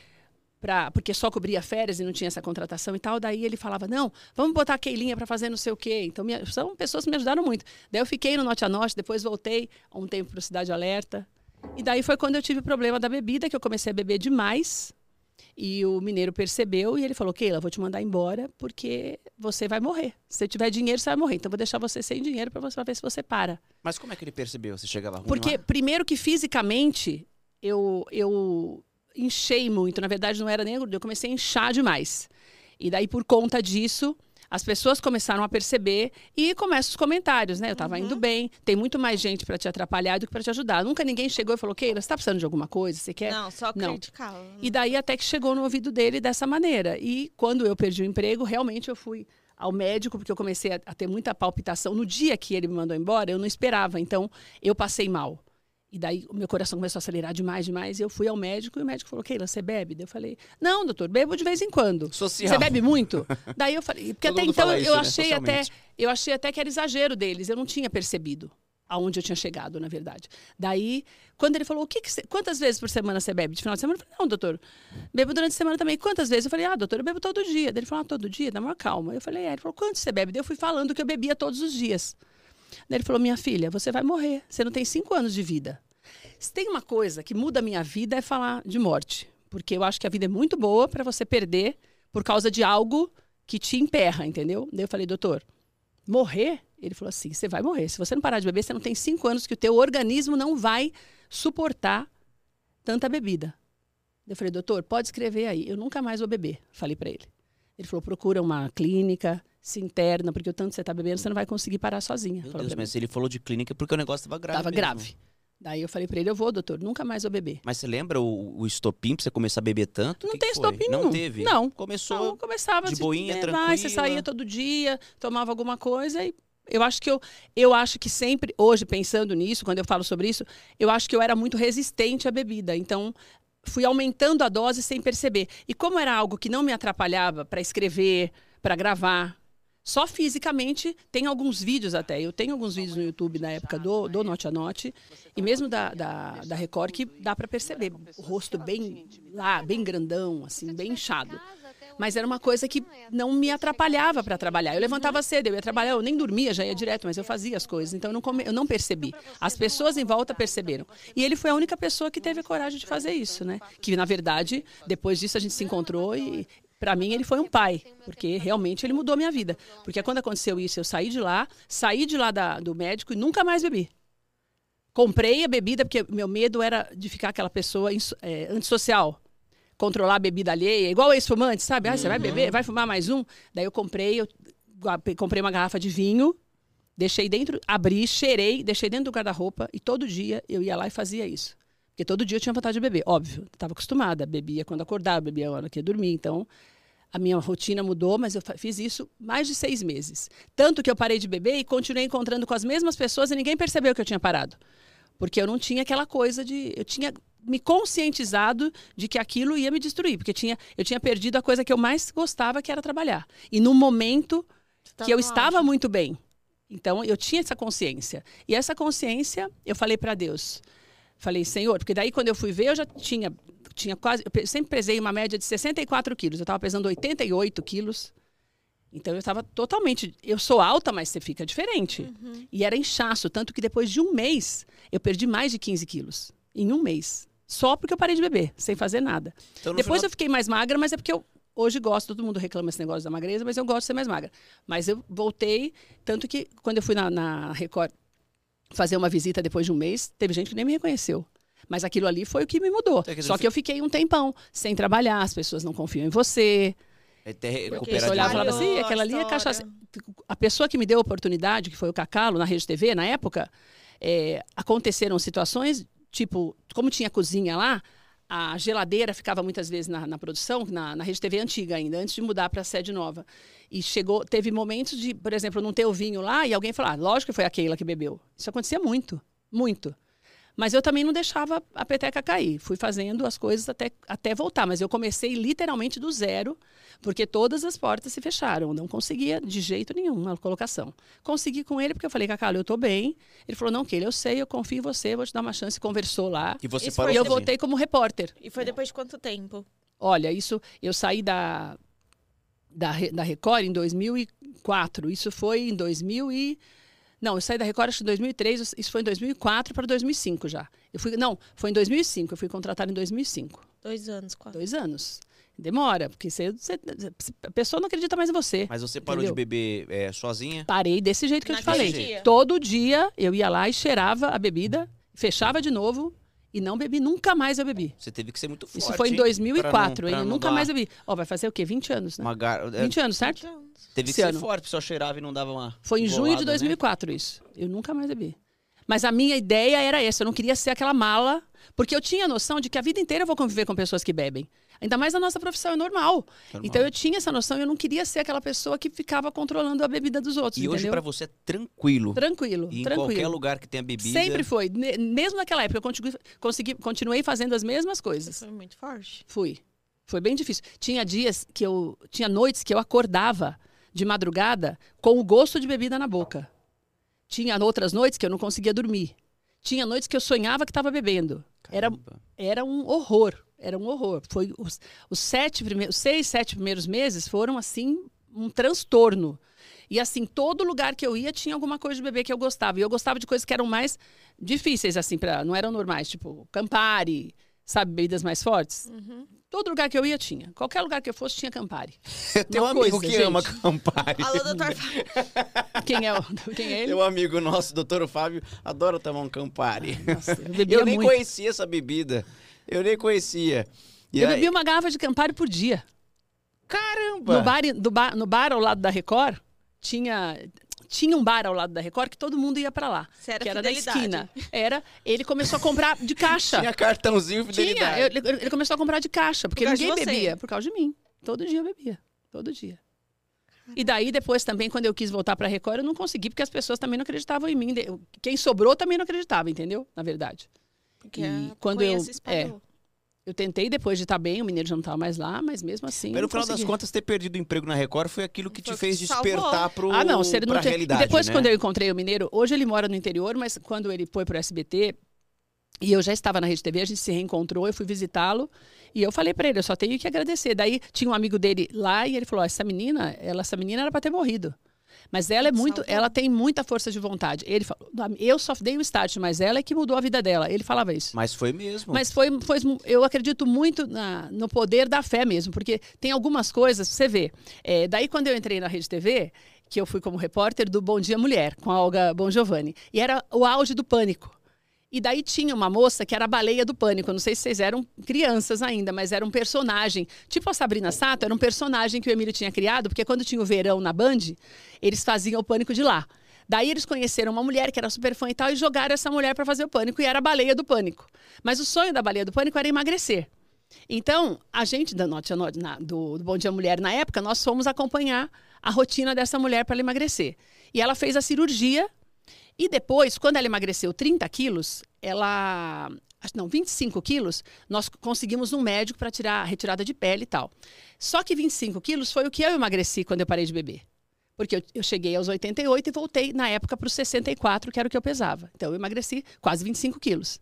pra, porque só cobria férias e não tinha essa contratação e tal, daí ele falava, não, vamos botar a Keilinha para fazer não sei o quê. Então, me- são pessoas que me ajudaram muito. Daí eu fiquei no Norte a Norte, depois voltei um tempo para Cidade Alerta. E daí foi quando eu tive o problema da bebida, que eu comecei a beber demais. E o mineiro percebeu e ele falou, Keila, vou te mandar embora porque você vai morrer. Se você tiver dinheiro, você vai morrer. Então, vou deixar você sem dinheiro para você pra ver se você para. Mas como é que ele percebeu? Você chegava ruim Porque, lá? primeiro que fisicamente, eu, eu inchei muito. Na verdade, não era nem gordura, eu comecei a inchar demais. E daí, por conta disso, as pessoas começaram a perceber e começam os comentários, né? Eu estava indo bem, tem muito mais gente para te atrapalhar do que para te ajudar. Nunca ninguém chegou e falou, Keila, você está precisando de alguma coisa? Você quer? Não, só Não. criticava. E daí até que chegou no ouvido dele dessa maneira. E quando eu perdi o emprego, realmente eu fui ao médico, porque eu comecei a, a ter muita palpitação. No dia que ele me mandou embora, eu não esperava. Então, eu passei mal. E daí o meu coração começou a acelerar demais, demais. E eu fui ao médico e o médico falou: Keila, você bebe? Daí eu falei: Não, doutor, bebo de vez em quando. Social. Você bebe muito? *laughs* Daí eu falei, porque Todo até então isso, eu né? achei até, eu achei até que era exagero deles, eu não tinha percebido aonde eu tinha chegado, na verdade. Daí, quando ele falou, o que, que você- quantas vezes por semana você bebe? De final de semana? Eu falei, não, doutor, bebo durante a semana também. Quantas vezes? Eu falei, ah, doutor, eu bebo todo dia. Daí ele falou, ah, todo dia? Dá uma calma. Eu falei, é. Ele falou, quanto você bebe? Daí eu fui falando que eu bebia todos os dias. Daí ele falou, minha filha, você vai morrer. Você não tem cinco anos de vida. Se tem uma coisa que muda a minha vida é falar de morte. Porque eu acho que a vida é muito boa para você perder por causa de algo que te emperra, entendeu? Daí eu falei, doutor, morrer? Ele falou assim, você vai morrer. Se você não parar de beber, você não tem cinco anos que o teu organismo não vai suportar tanta bebida. Eu falei, doutor, pode escrever aí. Eu nunca mais vou beber. Falei para ele. Ele falou, procura uma clínica, se interna, porque o tanto que você está bebendo, você não vai conseguir parar sozinha. Meu Deus, mas ele falou de clínica porque o negócio tava grave. Tava mesmo. grave. Daí eu falei para ele, eu vou, doutor, nunca mais vou beber. Mas você lembra o, o estopim pra você começar a beber tanto? Não Que tem que estopim Não teve? Não. Começou. Não, começava de assim, boinha, né, vai, Você tranquila. saía todo dia, tomava alguma coisa e eu acho que eu, eu acho que sempre, hoje, pensando nisso, quando eu falo sobre isso, eu acho que eu era muito resistente à bebida. Então, fui aumentando a dose sem perceber. E como era algo que não me atrapalhava para escrever, para gravar, só fisicamente, tem alguns vídeos até. Eu tenho alguns vídeos no YouTube na época do, do Note a Note, e mesmo da, da, da Record, que dá para perceber. O rosto bem lá, bem grandão, assim, bem inchado. Mas era uma coisa que não me atrapalhava para trabalhar. Eu levantava cedo, eu ia trabalhar, eu nem dormia, já ia direto, mas eu fazia as coisas. Então eu não, come, eu não percebi. As pessoas em volta perceberam. E ele foi a única pessoa que teve a coragem de fazer isso, né? Que na verdade, depois disso a gente se encontrou e para mim ele foi um pai, porque realmente ele mudou a minha vida. Porque quando aconteceu isso, eu saí de lá, saí de lá da, do médico e nunca mais bebi. Comprei a bebida porque meu medo era de ficar aquela pessoa é, antissocial controlar a bebida alheia, igual ex-fumante, sabe? Ah, você vai beber, vai fumar mais um? Daí eu comprei, eu comprei uma garrafa de vinho, deixei dentro, abri, cheirei, deixei dentro do guarda-roupa e todo dia eu ia lá e fazia isso. Porque todo dia eu tinha vontade de beber, óbvio, estava acostumada, bebia quando acordava, bebia a hora que ia dormir, então a minha rotina mudou, mas eu fiz isso mais de seis meses. Tanto que eu parei de beber e continuei encontrando com as mesmas pessoas e ninguém percebeu que eu tinha parado. Porque eu não tinha aquela coisa de. Eu tinha me conscientizado de que aquilo ia me destruir, porque tinha, eu tinha perdido a coisa que eu mais gostava, que era trabalhar. E no momento que eu estava muito bem. Então eu tinha essa consciência. E essa consciência, eu falei para Deus. Falei, Senhor, porque daí quando eu fui ver, eu já tinha, tinha quase. Eu sempre pesei uma média de 64 quilos. Eu estava pesando 88 quilos. Então eu estava totalmente. Eu sou alta, mas você fica diferente. Uhum. E era inchaço, tanto que depois de um mês eu perdi mais de 15 quilos. Em um mês. Só porque eu parei de beber, sem fazer nada. Então, Depois final... eu fiquei mais magra, mas é porque eu hoje gosto, todo mundo reclama esse negócio da magreza, mas eu gosto de ser mais magra. Mas eu voltei, tanto que quando eu fui na, na Record fazer uma visita depois de um mês, teve gente que nem me reconheceu. Mas aquilo ali foi o que me mudou. Então, Só que eu fiquei um tempão sem trabalhar, as pessoas não confiam em você. É até Você olhava e falava assim, aquela ali é cachaça. A pessoa que me deu a oportunidade, que foi o Cacalo, na Rede TV, na época, é, aconteceram situações tipo, como tinha cozinha lá, a geladeira ficava muitas vezes na, na produção, na, na, rede TV antiga ainda, antes de mudar para a sede nova. E chegou, teve momentos de, por exemplo, não ter o vinho lá e alguém falar, ah, lógico que foi a Keila que bebeu. Isso acontecia muito, muito. Mas eu também não deixava a peteca cair. Fui fazendo as coisas até, até voltar. Mas eu comecei literalmente do zero, porque todas as portas se fecharam. Não conseguia de jeito nenhum a colocação. Consegui com ele, porque eu falei, Cacau, eu estou bem. Ele falou, não, que ele eu sei, eu confio em você, vou te dar uma chance. Conversou lá. E você parou E eu voltei como repórter. E foi depois de quanto tempo? Olha, isso, eu saí da, da, da Record em 2004. Isso foi em 2000 e... Não, eu saí da Record acho que em 2003, isso foi em 2004 para 2005 já. Eu fui, não, foi em 2005, eu fui contratada em 2005. Dois anos, quase. Dois anos. Demora, porque você, você, a pessoa não acredita mais em você. Mas você parou entendeu? de beber é, sozinha? Parei desse jeito que eu te falei. Dia. Todo dia eu ia lá e cheirava a bebida, fechava de novo e não bebi, nunca mais eu bebi. Você teve que ser muito forte. Isso foi em 2004, hein? Nunca dar... mais eu bebi. Ó, vai fazer o quê? 20 anos, né? Gar... 20 é, anos, certo? 20 anos. Teve que Esse ser ano. forte, só cheirava e não dava uma. Foi em junho de 2004 né? isso. Eu nunca mais bebi. Mas a minha ideia era essa, eu não queria ser aquela mala, porque eu tinha a noção de que a vida inteira eu vou conviver com pessoas que bebem. Ainda mais a nossa profissão é normal. normal. Então eu tinha essa noção e eu não queria ser aquela pessoa que ficava controlando a bebida dos outros. E entendeu? hoje para você é tranquilo. Tranquilo. E em tranquilo. qualquer lugar que tenha bebida. Sempre foi. Mesmo naquela época, eu consegui, consegui, continuei fazendo as mesmas coisas. Foi muito forte. Fui. Foi bem difícil. Tinha dias que eu. Tinha noites que eu acordava de madrugada com o gosto de bebida na boca. Tinha outras noites que eu não conseguia dormir. Tinha noites que eu sonhava que estava bebendo. Era, era um horror. Era um horror. Foi os, os sete primeiros, seis, sete primeiros meses foram assim um transtorno. E assim, todo lugar que eu ia tinha alguma coisa de beber que eu gostava. E eu gostava de coisas que eram mais difíceis, assim, para não eram normais, tipo Campari, sabe, bebidas mais fortes. Uhum. Todo lugar que eu ia tinha. Qualquer lugar que eu fosse tinha Campari. *laughs* Eu tenho Uma um amigo coisa, que gente. ama Campari. Alô, doutor *laughs* Quem é, o, quem é ele? Meu amigo nosso, doutor Fábio, adora tomar um Campari. Nossa, eu, *laughs* eu nem muito. conhecia essa bebida. Eu nem conhecia. E eu aí... bebi uma garrafa de Campari por dia. Caramba! No bar, do bar, no bar ao lado da Record, tinha tinha um bar ao lado da Record que todo mundo ia para lá. Era que era da esquina. Era, ele começou a comprar de caixa. tinha cartãozinho fidelidade. Tinha, ele, ele, começou a comprar de caixa, porque ninguém bebia. Por causa de mim. Todo dia eu bebia. Todo dia. E daí, depois também, quando eu quis voltar para a Record, eu não consegui, porque as pessoas também não acreditavam em mim. Quem sobrou também não acreditava, entendeu? Na verdade. Porque e quando eu. É, eu tentei depois de estar bem, o Mineiro já não estava mais lá, mas mesmo assim. No final das contas, ter perdido o emprego na Record foi aquilo que foi te fez despertar para Ah, não, se ele não tinha... realidade. E depois, né? quando eu encontrei o Mineiro, hoje ele mora no interior, mas quando ele foi para o SBT, E eu já estava na Rede TV, a gente se reencontrou, eu fui visitá-lo e eu falei para ele, eu só tenho que agradecer. Daí tinha um amigo dele lá e ele falou: essa menina, ela, essa menina era para ter morrido. Mas ela é muito, Salvou. ela tem muita força de vontade. Ele falou, eu só dei o start, mas ela é que mudou a vida dela. Ele falava isso. Mas foi mesmo. Mas foi, foi eu acredito muito na- no poder da fé mesmo, porque tem algumas coisas, você vê. é, daí quando eu entrei na Rede TV, que eu fui como repórter do Bom Dia Mulher, com a Olga Bon Giovanni, e era o auge do pânico. E daí tinha uma moça que era a baleia do pânico. Não sei se vocês eram crianças ainda, mas era um personagem. Tipo a Sabrina Sato, era um personagem que o Emílio tinha criado, porque quando tinha o verão na Band, eles faziam o pânico de lá. Daí eles conheceram uma mulher que era super fã e tal, e jogaram essa mulher para fazer o pânico, e era a baleia do pânico. Mas o sonho da baleia do pânico era emagrecer. Então, a gente da do, do Bom Dia Mulher, na época, nós fomos acompanhar a rotina dessa mulher para ela emagrecer. E ela fez a cirurgia e depois, quando ela emagreceu 30 quilos, ela. Não, 25 quilos, nós conseguimos um médico para tirar a retirada de pele e tal. Só que 25 quilos foi o que eu emagreci quando eu parei de beber. Porque eu, eu cheguei aos 88 e voltei, na época, para os 64, que era o que eu pesava. Então, eu emagreci quase 25 quilos.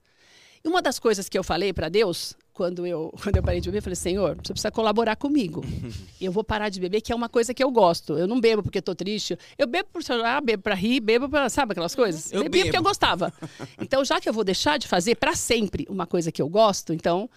E uma das coisas que eu falei para Deus, quando eu, *laughs* quando eu parei de beber, eu falei, Senhor, você precisa colaborar comigo. *laughs* Eu vou parar de beber, que é uma coisa que eu gosto. Eu não bebo porque estou triste. Eu bebo por chorar, bebo para rir, bebo para, sabe aquelas coisas? Eu Bebia porque eu bebo. gostava. *laughs* Então, já que eu vou deixar de fazer para sempre uma coisa que eu gosto, então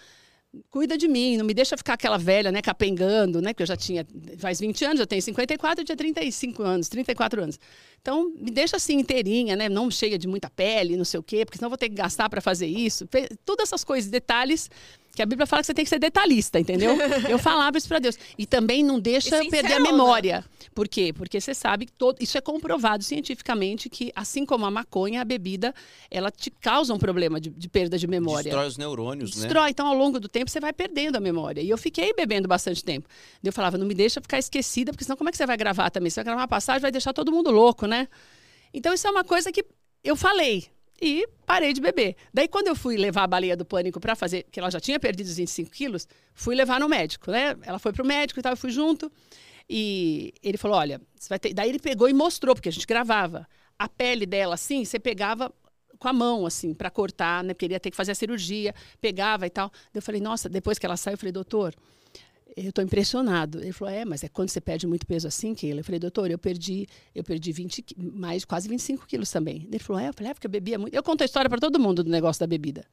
cuida de mim, não me deixa ficar aquela velha, né, capengando, né, que eu já tinha, faz 20 anos, eu tenho 54, eu tinha 35 anos, 34 anos. Então, me deixa assim inteirinha, né, não cheia de muita pele, não sei o quê, porque senão eu vou ter que gastar para fazer isso. Todas essas coisas, detalhes, que a Bíblia fala que você tem que ser detalhista, entendeu? *laughs* Eu falava isso para Deus. E também não deixa perder a sincerona. memória. Por quê? Porque você sabe que todo, isso é comprovado cientificamente que, assim como a maconha, a bebida, ela te causa um problema de, de perda de memória. Destrói os neurônios, né? Destrói. Então, ao longo do tempo, você vai perdendo a memória. E eu fiquei bebendo bastante tempo. Eu falava, não me deixa ficar esquecida, porque senão como é que você vai gravar também? Você vai gravar uma passagem, vai deixar todo mundo louco, né? Então, isso é uma coisa que eu falei. E parei de beber. Daí, quando eu fui levar a baleia do pânico para fazer, que ela já tinha perdido os 25 quilos, fui levar no médico, né? Ela foi pro médico e tal, eu fui junto. E ele falou: olha, você vai ter. Daí ele pegou e mostrou, porque a gente gravava. A pele dela, assim, você pegava com a mão, assim, para cortar, né? Porque ele ia ter que fazer a cirurgia, pegava e tal. Daí eu falei, nossa, depois que ela saiu, eu falei, doutor, eu estou impressionado. Ele falou, é, mas é quando você perde muito peso assim, Keila? Eu falei, doutor, eu perdi, eu perdi 20, qui- mais quase 25 quilos também. Ele falou, é, eu falei, é, porque eu bebia muito. Eu conto a história para todo mundo do negócio da bebida.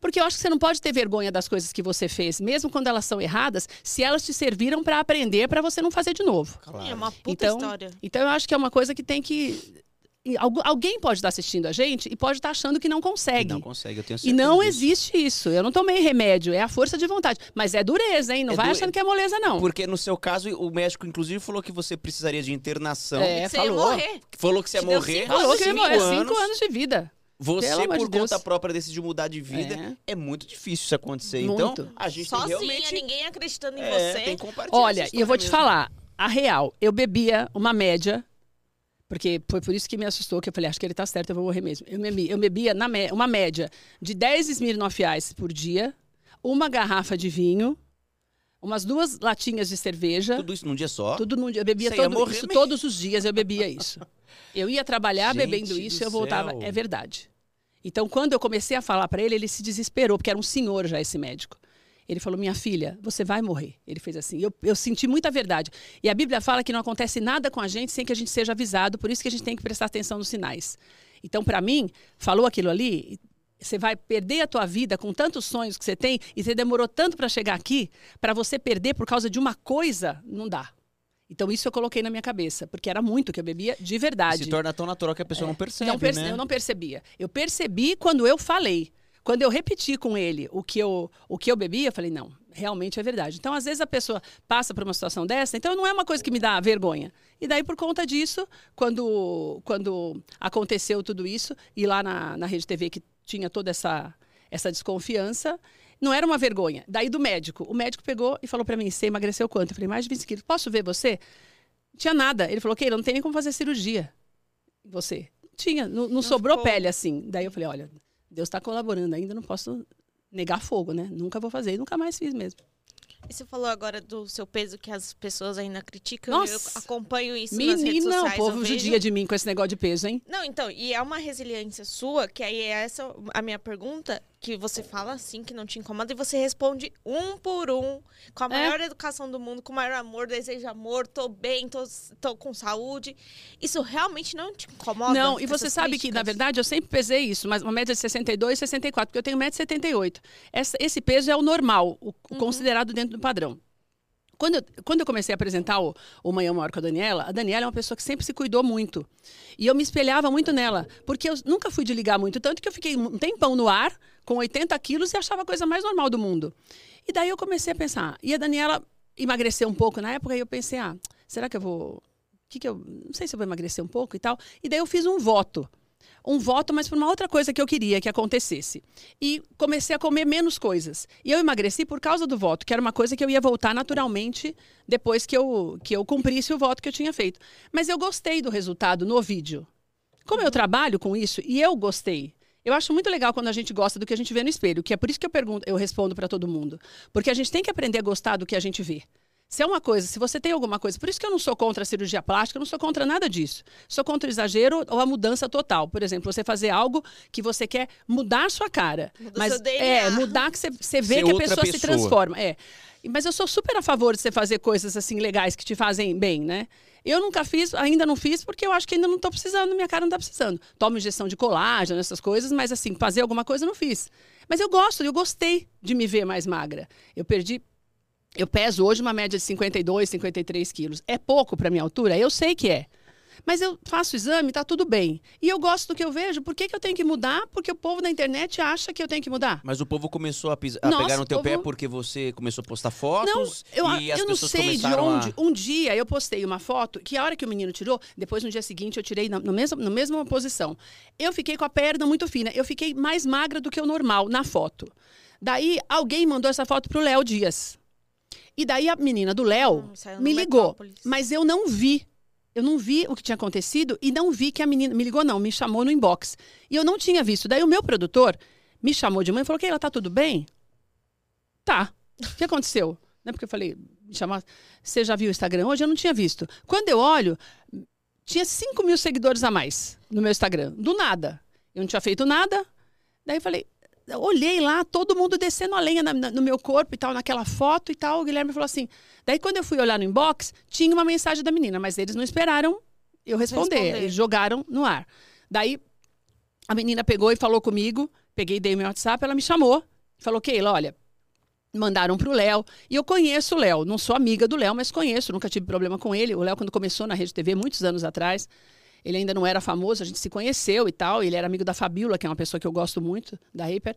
Porque eu acho que você não pode ter vergonha das coisas que você fez, mesmo quando elas são erradas, se elas te serviram para aprender, para você não fazer de novo. É uma puta Então, história. Então eu acho que é uma coisa que tem que. E algu- Alguém pode estar assistindo a gente e pode estar achando que não E consegue. Não consegue, eu tenho E certeza não disso. existe isso. Eu não tomei remédio, é a força de vontade. Mas é dureza, hein? Não É vai du- achando que é moleza, não. Porque no seu caso, o médico, inclusive, falou que você precisaria de internação. É, Você ia falou. morrer. Falou que você ia Te morrer. cinco Falou que eu ia morrer anos. cinco anos de vida. Você, Pelo por de Deus. conta própria, decidiu mudar de vida. É, É. muito difícil isso acontecer. Muito. Então, a gente tem Sozinha, realmente... ninguém acreditando em é, você. tem que compartilhar Olha, e eu vou te história falar, a real, eu bebia uma média, porque foi por isso que me assustou, que eu falei, acho que ele tá certo, eu vou morrer mesmo. Eu bebia, eu bebia na mé- uma média de 10 Smirnoff Ice por dia, uma garrafa de vinho, umas duas latinhas de cerveja. Tudo isso num dia só? Tudo num dia. Eu bebia todo, morrer isso todos os dias, eu bebia isso. Eu ia trabalhar Gente bebendo isso e eu voltava. céu. É verdade. Então, quando eu comecei a falar para ele, ele se desesperou, porque era um senhor já esse médico. Ele falou: Minha filha, você vai morrer. Ele fez assim. Eu, eu senti muita verdade. E a Bíblia fala que não acontece nada com a gente sem que a gente seja avisado, por isso que a gente tem que prestar atenção nos sinais. Então, para mim, falou aquilo ali, você vai perder a tua vida com tantos sonhos que você tem e você demorou tanto para chegar aqui, para você perder por causa de uma coisa, não dá. Então, isso eu coloquei na minha cabeça, porque era muito que eu bebia de verdade. Se torna tão natural que a pessoa não percebe, Não perce- né? Eu não percebia. Eu percebi quando eu falei. Quando eu repeti com ele o que eu, o que eu bebia, eu falei, não, realmente é verdade. Então, às vezes, a pessoa passa por uma situação dessa, então não é uma coisa que me dá vergonha. E daí, por conta disso, quando, quando aconteceu tudo isso, e lá na, na Rede TV que tinha toda essa, essa desconfiança, não era uma vergonha. Daí do médico. O médico pegou e falou para mim, você emagreceu quanto? Eu falei, mais de 20 quilos. Posso ver você? Não tinha nada. Ele falou, Keila, não tem nem como fazer cirurgia. Você? Não Tinha, não, não sobrou ficou- pele assim. Daí eu falei, olha, Deus está colaborando ainda, não posso negar fogo, né? Nunca vou fazer, e nunca mais fiz mesmo. E você falou agora do seu peso que as pessoas ainda criticam. Nossa. Eu acompanho isso nas redes Menina, sociais. o povo judia de mim com esse negócio de peso, hein? Não, então, e é uma resiliência sua, que aí é essa a minha pergunta, que você fala assim, que não te incomoda, e você responde um por um, com a É. maior educação do mundo, com o maior amor, desejo amor, tô bem, tô, tô com saúde. Isso realmente não te incomoda? Não, e você sabe que, na críticas? verdade, eu sempre pesei isso, mas uma média de 62, 64, porque eu tenho 1,78m. Essa- Esse peso é o normal, o, o considerado dentro do padrão. Quando eu, quando eu comecei a apresentar o, o Manhã Maior com a Daniela, a Daniela é uma pessoa que sempre se cuidou muito. E eu me espelhava muito nela, porque eu nunca fui de ligar muito, tanto que eu fiquei um tempão no ar, com 80 quilos, e achava a coisa mais normal do mundo. E daí eu comecei a pensar, e a Daniela emagreceu um pouco na época, e eu pensei, ah, será que eu vou que que eu não sei se eu vou emagrecer um pouco e tal. E daí eu fiz um voto. Um voto, mas por uma outra coisa que eu queria que acontecesse. E comecei a comer menos coisas. E eu emagreci por causa do voto, que era uma coisa que eu ia voltar naturalmente depois que eu, que eu cumprisse o voto que eu tinha feito. Mas eu gostei do resultado no vídeo. Como eu trabalho com isso e eu gostei. Eu acho muito legal quando a gente gosta do que a gente vê no espelho, que é por isso que eu pergunto, eu respondo para todo mundo, porque a gente tem que aprender a gostar do que a gente vê. Se é uma coisa, se você tem alguma coisa, por isso que eu não sou contra a cirurgia plástica, eu não sou contra nada disso. Sou contra o exagero ou a mudança total. Por exemplo, você fazer algo que você quer mudar a sua cara. Muda mas seu DNA. é, mudar que você, você vê Ser que a outra pessoa, se pessoa. transforma. É. Mas eu sou super a favor de você fazer coisas assim legais que te fazem bem, né? Eu nunca fiz, ainda não fiz, porque eu acho que ainda não estou precisando, minha cara não está precisando. Tomo injeção de colágeno, essas coisas, mas assim, fazer alguma coisa eu não fiz. Mas eu gosto, eu gostei de me ver mais magra. Eu perdi. Eu peso hoje uma média de 52, 53 quilos. É pouco para minha altura? Eu sei que é. Mas eu faço o exame, tá tudo bem. E eu gosto do que eu vejo. Por que, que eu tenho que mudar? Porque o povo da internet acha que eu tenho que mudar. Mas o povo começou a, pis- a Nossa, pegar no teu o pé povo- porque você começou a postar Não, fotos eu, e as eu não pessoas sei de onde. a... Um dia eu postei uma foto que a hora que o menino tirou, depois no dia seguinte eu tirei na, no mesmo, na mesma posição. Eu fiquei com a perna muito fina. Eu fiquei mais magra do que o normal na foto. Daí alguém mandou essa foto pro Léo Dias. E daí a menina do Léo Hum, me ligou. Metrópolis. Mas eu não vi. Eu não vi o que tinha acontecido e não vi que a menina. Me ligou, não, me chamou no inbox. E eu não tinha visto. Daí o meu produtor me chamou de mãe e falou: Keila, tá tudo bem? Tá. O que aconteceu? Né? Porque eu falei, me chamar. Você já viu o Instagram hoje? Eu não tinha visto. Quando eu olho, tinha 5 mil seguidores a mais no meu Instagram. Do nada. Eu não tinha feito nada. Daí eu falei, olhei lá, todo mundo descendo a lenha na- na- no meu corpo e tal, naquela foto e tal. O Guilherme falou assim. Daí, quando eu fui olhar no inbox, tinha uma mensagem da menina, mas eles não esperaram eu responder. Responder. Eles jogaram no ar. Daí, a menina pegou e falou comigo, peguei, dei meu WhatsApp, ela me chamou, falou, Keila, olha, mandaram pro Léo. E eu conheço o Léo, não sou amiga do Léo, mas conheço, nunca tive problema com ele. O Léo, quando começou na Rede TV, muitos anos atrás, ele ainda não era famoso, a gente se conheceu e tal. Ele era amigo da Fabiola, que é uma pessoa que eu gosto muito, da Hyper.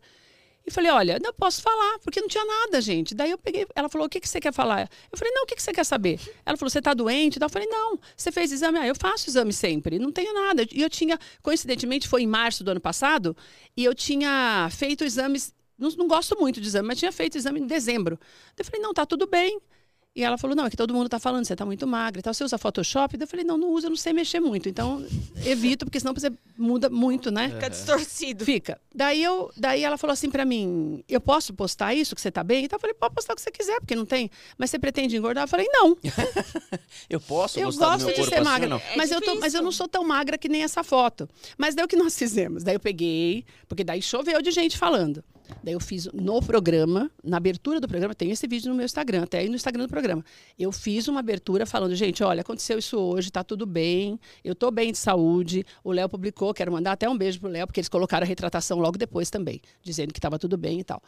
E falei, olha, não posso falar, porque não tinha nada, gente. Daí eu peguei, ela falou, o que, que você quer falar? Eu falei, não, o que, que você quer saber? Ela falou, você tá doente? Eu falei, não, você fez exame? Ah, eu faço exame sempre, não tenho nada. E eu tinha, coincidentemente, foi em março do ano passado, e eu tinha feito exames, não, não gosto muito de exame, mas tinha feito exame em dezembro. Eu falei, não, tá tudo bem. E ela falou, não, é que todo mundo tá falando, você tá muito magra e tal. Você usa Photoshop? Daí Eu falei, não, não uso, eu não sei mexer muito. Então, evito, porque senão você muda muito, né? Fica distorcido. Fica. Daí, eu, daí ela falou assim pra mim: eu posso postar isso, que você tá bem? Então eu falei, pode postar o que você quiser, porque não tem. Mas você pretende engordar? Eu falei, não. *laughs* Eu posso eu gosto meu de corpo ser assim magra. ou não? É mas, eu tô, mas eu não sou tão magra que nem essa foto. Mas daí o que nós fizemos? Daí eu peguei, porque daí choveu de gente falando. Daí eu fiz no programa, na abertura do programa, tem esse vídeo no meu Instagram, até aí no Instagram do programa. Eu fiz uma abertura falando, gente, olha, aconteceu isso hoje, tá tudo bem, eu tô bem de saúde. O Léo publicou, quero mandar até um beijo pro Léo, porque eles colocaram a retratação logo depois também, dizendo que tava tudo bem e tal.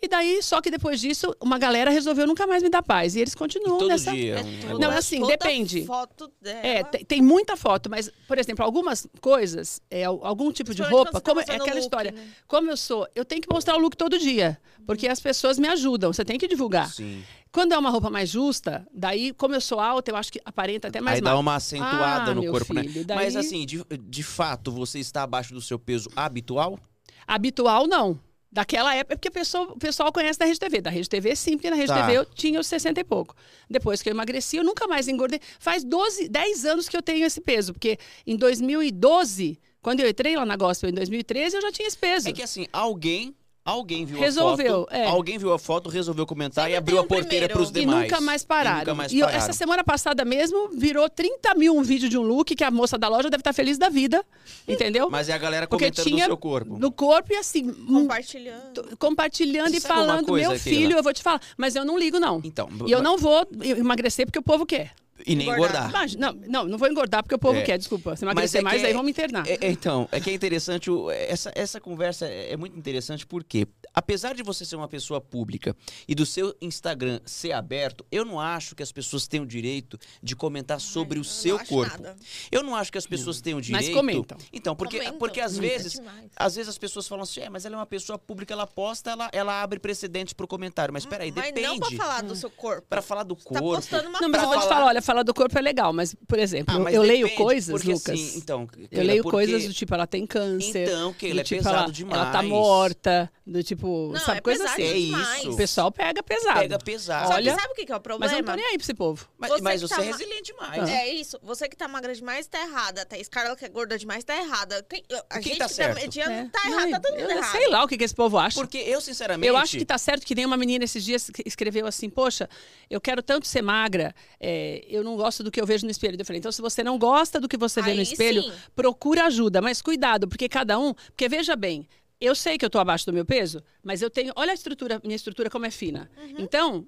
E daí, só que depois disso, uma galera resolveu nunca mais me dar paz. E eles continuam Todo nessa. dia. É um tudo. Não, assim, Toda depende. foto dela. É, tem, tem muita foto, mas, por exemplo, algumas coisas, é, al- algum tipo de roupa, quando como tá é aquela look, história. né? Como eu sou, eu tenho que mostrar o look todo dia, porque as pessoas me ajudam, você tem que divulgar. Sim. Quando é uma roupa mais justa, daí, como eu sou alta, eu acho que aparenta até mais Aí dá uma acentuada Ah, no meu corpo, né? filho, daí- Mas assim, de, de fato, você está abaixo do seu peso habitual? Habitual, não. Daquela época, porque o pessoal, o pessoal conhece da Rede TV. Da Rede TV, sim, porque na Rede Tá. TV eu tinha os 60 e pouco. Depois que eu emagreci, eu nunca mais engordei. Faz 12, 10 anos que eu tenho esse peso, porque em 2012, quando eu entrei lá na Gospel em 2013, eu já tinha esse peso. É que assim, alguém, Alguém viu Resolveu, a foto, é. alguém viu a foto, resolveu comentar Sempre e abriu a porteira para os E demais. nunca mais pararam. E nunca mais E eu- pararam. essa semana passada mesmo virou 30 mil um vídeo de um look que a moça da loja deve estar feliz da vida. *laughs* Entendeu? Mas é a galera Porque comentando tinha no seu corpo. no corpo e assim, Compartilhando. compartilhando e falando, coisa, meu Keila? filho, eu vou te falar. Mas eu não ligo, não. Então, E eu não vou emagrecer porque o povo quer. E nem Engordar. engordar. Mas, não, não, não vou engordar porque o povo É. quer, desculpa. Se Mas emagrecer é mais, que aí é- vão me internar. É, é, então, é que é interessante, o- essa, essa conversa é é muito interessante porque, apesar de você ser uma pessoa pública e do seu Instagram ser aberto, eu não acho que as pessoas tenham o direito de comentar sobre eu o seu corpo. nada. Eu não acho que as pessoas tenham o Mas direito. comentam. Então, porque, Comentam. porque às Comenta vezes, demais. às vezes as pessoas falam assim, é, mas ela é uma pessoa pública, ela posta, ela, ela abre precedentes pro comentário. Mas peraí, Mas depende. não pra falar do seu corpo. Pra falar do Você corpo. tá postando uma Não, mas eu vou te falar, olha, falar do corpo é legal, mas, por exemplo, Ah, mas eu leio depende, coisas, porque, Lucas. assim, então, eu leio porque- coisas do tipo, ela tem câncer. Então, Keila, do é tipo, pesado ela, demais. Ela tá morta, do tipo, Não, sabe, é coisa assim. É isso. O pessoal pega pesado. Pega pesado. Só Olha, que sabe o que que é o Mas problema? eu não tô nem aí pra esse povo. Mas Você mas que você tá é ma- resiliente demais. É isso. Você que tá magra demais tá errada. Thaís Carla que é gorda demais tá errada. Quem, a Quem gente tá que certo? tá mediano É. tá Não, errado. Tá todo mundo errado. sei lá o que, que esse povo acha. Porque eu, sinceramente. Eu acho que tá certo que nem uma menina esses dias que escreveu assim, poxa, eu quero tanto ser magra, é, eu não gosto do que eu vejo no espelho. Eu falei, então se você não gosta do que você vê no Aí espelho, sim. procura ajuda, mas cuidado, porque cada um, porque veja bem, eu sei que eu tô abaixo do meu peso, mas eu tenho, olha a estrutura, minha estrutura como é fina. Uhum. Então,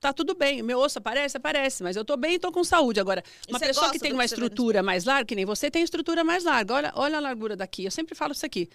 tá tudo bem, meu osso aparece, aparece, mas eu tô bem e tô com saúde. Agora, uma pessoa que tem uma no estrutura mais larga, que nem você tem estrutura mais larga, olha, olha a largura daqui, eu sempre falo isso aqui.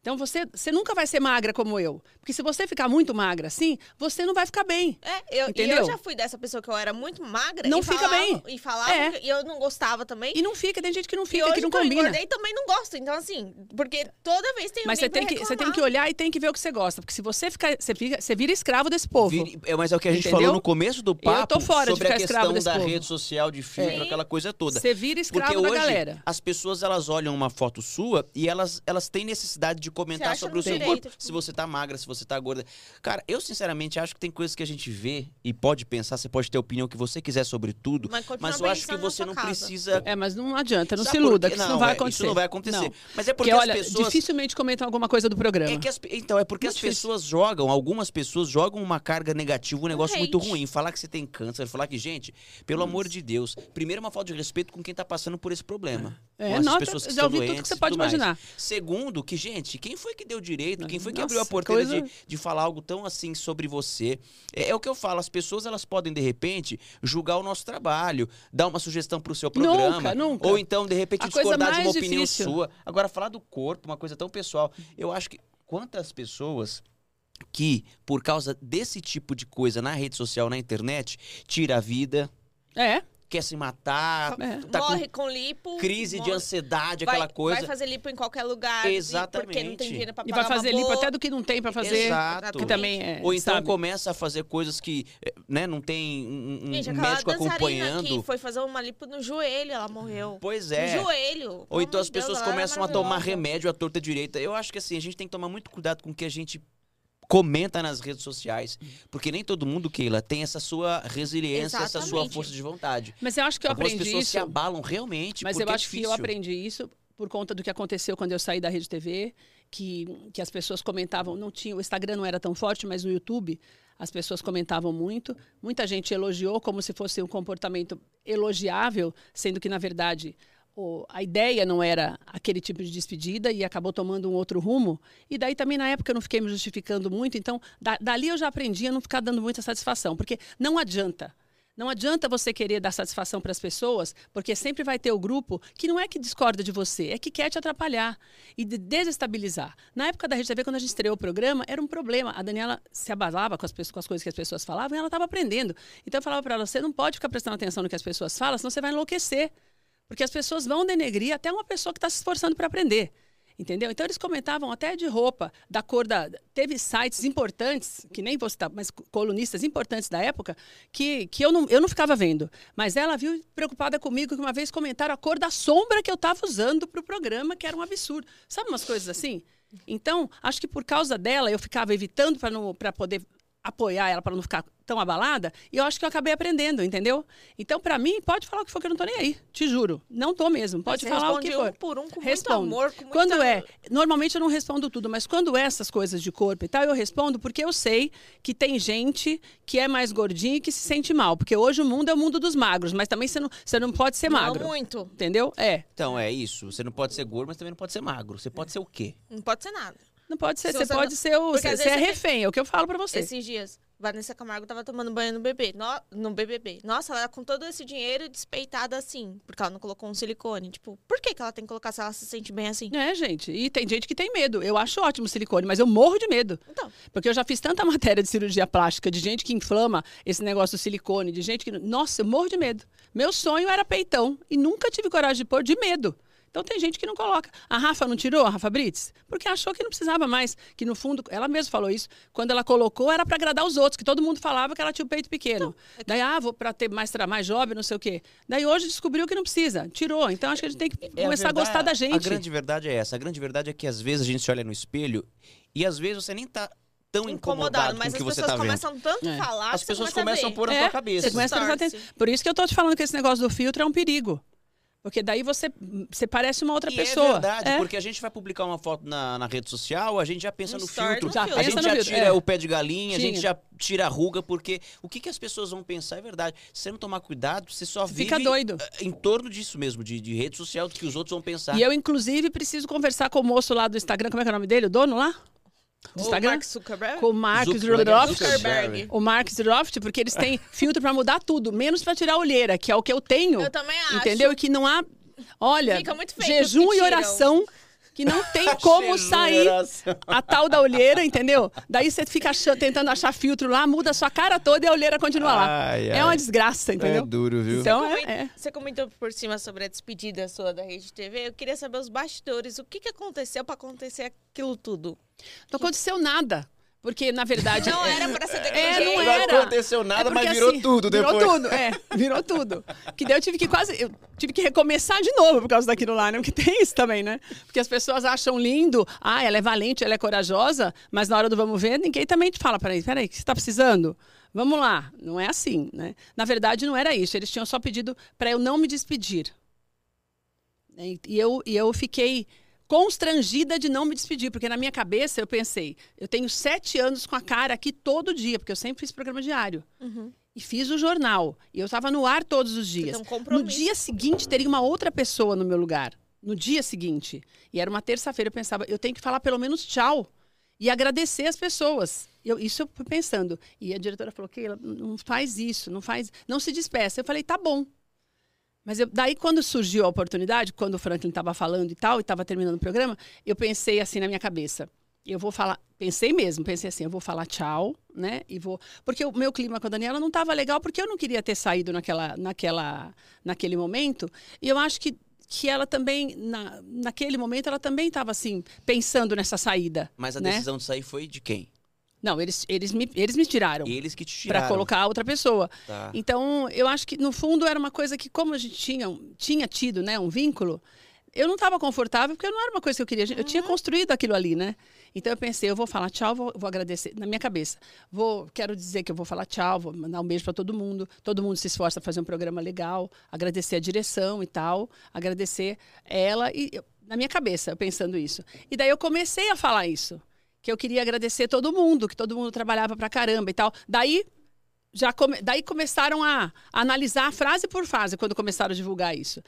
Então você, você nunca vai ser magra como eu. Porque se você ficar muito magra assim, você não vai ficar bem. É, eu, e Entendeu? eu já fui dessa pessoa que eu era muito magra. Não e fica falava, bem. E falava, É. que- e eu não gostava também. E não fica, tem gente que não E fica, hoje que não que eu combina. engordei também não gosto. Então, assim, porque toda vez tem Mas você tem, pra que, você tem que olhar e tem que ver o que você gosta. Porque se você ficar, você, fica, você vira escravo desse povo. Vire- é, mas é o que a gente Entendeu? falou no começo do papo tô fora de sobre a ficar escravo questão desse da povo. rede social, de filtro, Sim. aquela coisa toda. Você vira Porque escravo da hoje galera. as pessoas elas olham uma foto sua e elas, elas têm necessidade de comentar acha sobre o seu direito, corpo. tipo- Se você tá magra, se você tá gorda. Cara, eu sinceramente acho que tem coisas que a gente vê e pode pensar, você pode ter a opinião que você quiser sobre tudo, Mas mas eu acho que você não casa. precisa. É, mas não adianta, não Sabe se iluda, que isso não vai é, acontecer. Isso não vai acontecer. Não. Mas é porque Porque, olha, as pessoas. dificilmente comentam alguma coisa do programa. É que as, então, é porque Muito as difícil. pessoas jogam, algumas pessoas jogam uma carga negativa, um negócio muito ruim. Falar que você tem câncer, falar que, gente, pelo amor de Deus, primeiro é uma falta de respeito com quem tá passando por esse problema. É, com essas nota, pessoas que já ouvi tudo que você pode mais. imaginar. Segundo, que, gente, quem foi que deu direito? Quem foi que Nossa, abriu a porteira coisa- de, de falar algo tão assim sobre você? É, é o que eu falo, as pessoas elas podem, de repente, julgar o nosso trabalho, dar uma sugestão pro seu programa. Nunca, nunca. Ou então, de repente, A discordar de uma opinião difícil. sua. Agora, falar do corpo, uma coisa tão pessoal. Eu acho que quantas pessoas que, por causa desse tipo de coisa na rede social, na internet, tira a vida, É, quer se matar, É. tá com morre com lipo. crise de morre- ansiedade, vai, aquela coisa. Vai fazer lipo em qualquer lugar. e- Porque não Exatamente. tem dinheiro pra e pagar vai fazer boa. até do que não tem pra fazer. Exato. Que também é. Ou então sabe? começa a fazer coisas que eh, né, não tem um, um Gente, um médico dançarina acompanhando. que foi fazer uma lipo no joelho, ela morreu. Pois é. No joelho. Ou então as de Deus, pessoas começam a tomar remédio à torta direita. Eu acho que assim, a gente tem que tomar muito cuidado com o que a gente comenta nas redes sociais. Porque nem todo mundo, Keila, tem essa sua resiliência, essa sua Exatamente. força de vontade. Mas eu acho que eu Algumas aprendi pessoas isso. se abalam realmente, Mas eu é acho que eu aprendi isso por conta do que aconteceu quando eu saí da Rede TV, que, que as pessoas comentavam, não tinha, o Instagram não era tão forte, mas no YouTube as pessoas comentavam muito. Muita gente elogiou como se fosse um comportamento elogiável, sendo que, na verdade, a ideia não era aquele tipo de despedida e acabou tomando um outro rumo. E daí também, na época, eu não fiquei me justificando muito. Então, da- dali eu já aprendi a não ficar dando muita satisfação, porque não adianta. Não adianta você querer dar satisfação para as pessoas, porque sempre vai ter o grupo que não é que discorda de você, é que quer te atrapalhar e de- desestabilizar. Na época da Rede TV, quando a gente estreou o programa, era um problema. A Daniela se abalava com as, pessoas- com as coisas que as pessoas falavam e ela estava aprendendo. Então eu falava para ela: você não pode ficar prestando atenção no que as pessoas falam, senão você vai enlouquecer. Porque as pessoas vão denegrir até uma pessoa que está se esforçando para aprender. Entendeu? Então eles comentavam até de roupa, da cor da. Teve sites importantes, que nem vou citar, mas colunistas importantes da época, que, que eu, não, eu não ficava vendo. Mas ela viu preocupada comigo que uma vez comentaram a cor da sombra que eu estava usando para o programa, que era um absurdo. Sabe umas coisas assim? Então, acho que por causa dela eu ficava evitando para poder apoiar ela para não ficar tão abalada, e eu acho que eu acabei aprendendo, entendeu? Então, para mim, pode falar o que for que eu não tô nem aí, te juro. Não tô mesmo, pode Você falar o que for. um por um com Respondo. muito amor, com muita... Quando é, normalmente eu não respondo tudo, mas quando é essas coisas de corpo e tal, eu respondo porque eu sei que tem gente que é mais gordinha e que se sente mal. Porque hoje o mundo é o mundo dos magros, mas também você não, você não pode ser Não magro. muito. Entendeu? É. Então, é isso. Você não pode ser gordo, mas também não pode ser magro. Você pode ser o quê? Não pode ser nada. Não pode ser. Se Você você pode não- ser o. Porque Você é refém, é o que eu falo pra você. Esses dias, Vanessa Camargo tava tomando banho no bebê. No, no BBB. Nossa, ela com todo esse dinheiro despeitada assim. Porque ela não colocou um silicone. Tipo, por que, que ela tem que colocar se ela se sente bem assim? É, gente. E tem gente que tem medo. Eu acho ótimo o silicone, mas eu morro de medo. Então, Porque eu já fiz tanta *laughs* matéria de cirurgia plástica, de gente que inflama esse negócio do silicone, de gente que. Nossa, eu morro de medo. Meu sonho era peitão e nunca tive coragem de pôr de medo. Então tem gente que não coloca. A Rafa não tirou, a Rafa Brits? Porque achou que não precisava mais. Que no fundo, ela mesma falou isso. Quando ela colocou, era para agradar os outros, que todo mundo falava que ela tinha o peito pequeno. Daí, ah, vou para ter mais, mais jovem, não sei o quê. Daí hoje descobriu que não precisa. Tirou. Então acho que a gente tem que É começar a, verdade- gostar da gente. A grande verdade é essa. A grande verdade é que às vezes a gente se olha no espelho e às vezes você nem tá tão incomodado, incomodado. Mas com o que as você pessoas tá começam tanto a É. falar As que você pessoas começa começam a ver. pôr na É, tua cabeça. Você começa a prestar atenção. Por isso que eu tô te falando que esse negócio do filtro é um perigo. Porque daí você, você parece uma outra E pessoa. é verdade, É. porque a gente vai publicar uma foto na, na rede social, a gente já pensa No no, filtro, Já filtro. a gente já filtro, tira é. o pé de galinha, a gente já tira a ruga, porque o que, que as pessoas vão pensar é verdade. Se você não tomar cuidado, você só vive Fica doido. eh, em torno disso mesmo, de, de rede social, do que os outros vão pensar. E eu, inclusive, preciso conversar com o moço lá do Instagram. Como é que é o nome dele? O dono lá? Do O Instagram? Mark Zuckerberg. Com o Mark Zuckerberg. Zuckerberg. O Mark Zuckerberg, porque eles têm *laughs* filtro pra mudar tudo, menos pra tirar a olheira, que é o que eu tenho. Eu também acho. Entendeu? E que não há. Olha, Fica muito feio jejum e oração que não tem *laughs* como sair a tal da olheira, entendeu? Daí você fica achando- tentando achar filtro lá, muda a sua cara toda e a olheira continua lá. Ai, É uma desgraça, É entendeu? duro, viu? Então Coment- é, é. Você comentou por cima sobre a despedida sua da Rede TV. Eu queria saber os bastidores. O que, que aconteceu pra acontecer aquilo tudo? Não aconteceu nada. Porque, na verdade. *laughs* Não era pra ser daquele É, jeito. não Não era. aconteceu nada, É mas porque, virou assim, tudo depois. Virou tudo, é. Virou tudo. Que daí eu tive que quase. Eu tive que recomeçar de novo por causa daquilo lá, né? Porque tem isso também, né? Porque as pessoas acham lindo, ah, ela é valente, ela é corajosa, mas na hora do vamos ver, ninguém também te fala, peraí, peraí, o que você está precisando? Vamos lá. Não é assim, né? Na verdade, não era isso. Eles tinham só pedido para eu não me despedir. E eu, e eu fiquei constrangida de não me despedir, porque na minha cabeça eu pensei, eu tenho sete anos com a cara aqui todo dia, porque eu sempre fiz programa diário. Uhum. E fiz o jornal. E eu estava no ar todos os dias. um No dia seguinte, teria uma outra pessoa no meu lugar. No dia seguinte. E era uma terça-feira, eu pensava, eu tenho que falar pelo menos tchau. E agradecer as pessoas. Eu, isso eu fui pensando. E a diretora falou, Keila, não faz isso, não faz. Não se despeça. Eu falei, tá bom. Mas eu- daí, quando surgiu a oportunidade, quando o Franklin estava falando e tal, e estava terminando o programa, eu pensei assim na minha cabeça. Eu vou falar, pensei mesmo, pensei assim, eu vou falar tchau, né? E vou, porque o meu clima com a Daniela não estava legal, porque eu não queria ter saído naquela, naquela, naquele momento. E eu acho que que ela também na, naquele momento ela também estava assim pensando nessa saída. Mas a né? decisão de sair foi de quem? Não, eles eles me eles me tiraram Eles que te para tiraram. colocar outra pessoa. Tá. Então, eu acho que, no fundo, era uma coisa que, como a gente tinha, tinha tido né, um vínculo, eu não estava confortável, porque não era uma coisa que eu queria. Eu tinha construído aquilo ali, né? Então, eu pensei, eu vou falar tchau, vou, vou agradecer. Na minha cabeça, vou, quero dizer que eu vou falar tchau, vou mandar um beijo para todo mundo. Todo mundo se esforça para fazer um programa legal, agradecer a direção e tal, agradecer ela. E eu- na minha cabeça, eu pensando isso. E daí eu comecei a falar isso. Que eu queria agradecer todo mundo, que todo mundo trabalhava pra caramba e tal. Daí já come- daí começaram a, analisar frase por frase quando começaram a divulgar isso.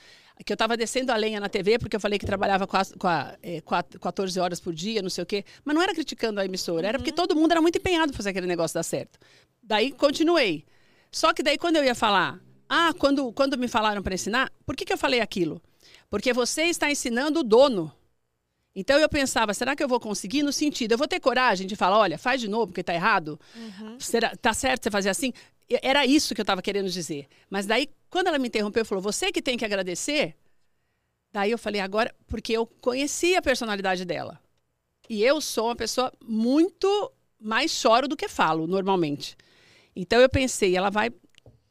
Que eu estava descendo a lenha na TV porque eu falei que trabalhava com a, com a, é, quat- 14 horas por dia, não sei o quê. Mas não era criticando a emissora, era porque todo mundo era muito empenhado para fazer aquele negócio dar certo. Daí continuei. Só que daí quando eu ia falar, ah, quando, quando me falaram para ensinar, por que, que eu falei aquilo? Porque você está ensinando o dono. Então eu pensava, será que eu vou conseguir? No sentido, eu vou ter coragem de falar, olha, faz de novo porque está errado? Será, tá certo você fazer assim? E- Era isso que eu estava querendo dizer. Mas daí, quando ela me interrompeu, falou, você que tem que agradecer. Daí eu falei, agora, porque eu conheci a personalidade dela. E eu sou uma pessoa muito mais choro do que falo, normalmente. Então eu pensei, ela vai.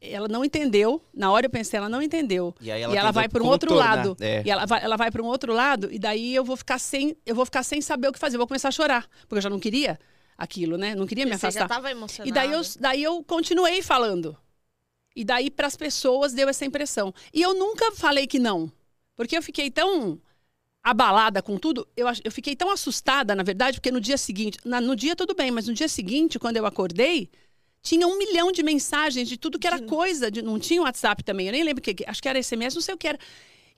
Ela não entendeu. Na hora eu pensei, ela não entendeu. E aí e ela ela vai para um outro lado. é. E ela vai, ela vai para um outro lado, e daí eu vou ficar sem, eu vou ficar sem saber o que fazer. Eu vou começar a chorar, porque eu já não queria aquilo, né? Não queria me Você já afastar. tava emocionada. E daí eu, daí eu continuei falando. E daí para as pessoas deu essa impressão. E eu nunca falei que não. Porque eu fiquei tão abalada com tudo, eu, eu fiquei tão assustada, na verdade, porque no dia seguinte, na- no dia tudo bem, mas no dia seguinte, quando eu acordei, tinha um milhão de mensagens de tudo que era coisa, de, não tinha WhatsApp também, eu nem lembro o que, acho que era SMS, não sei o que era,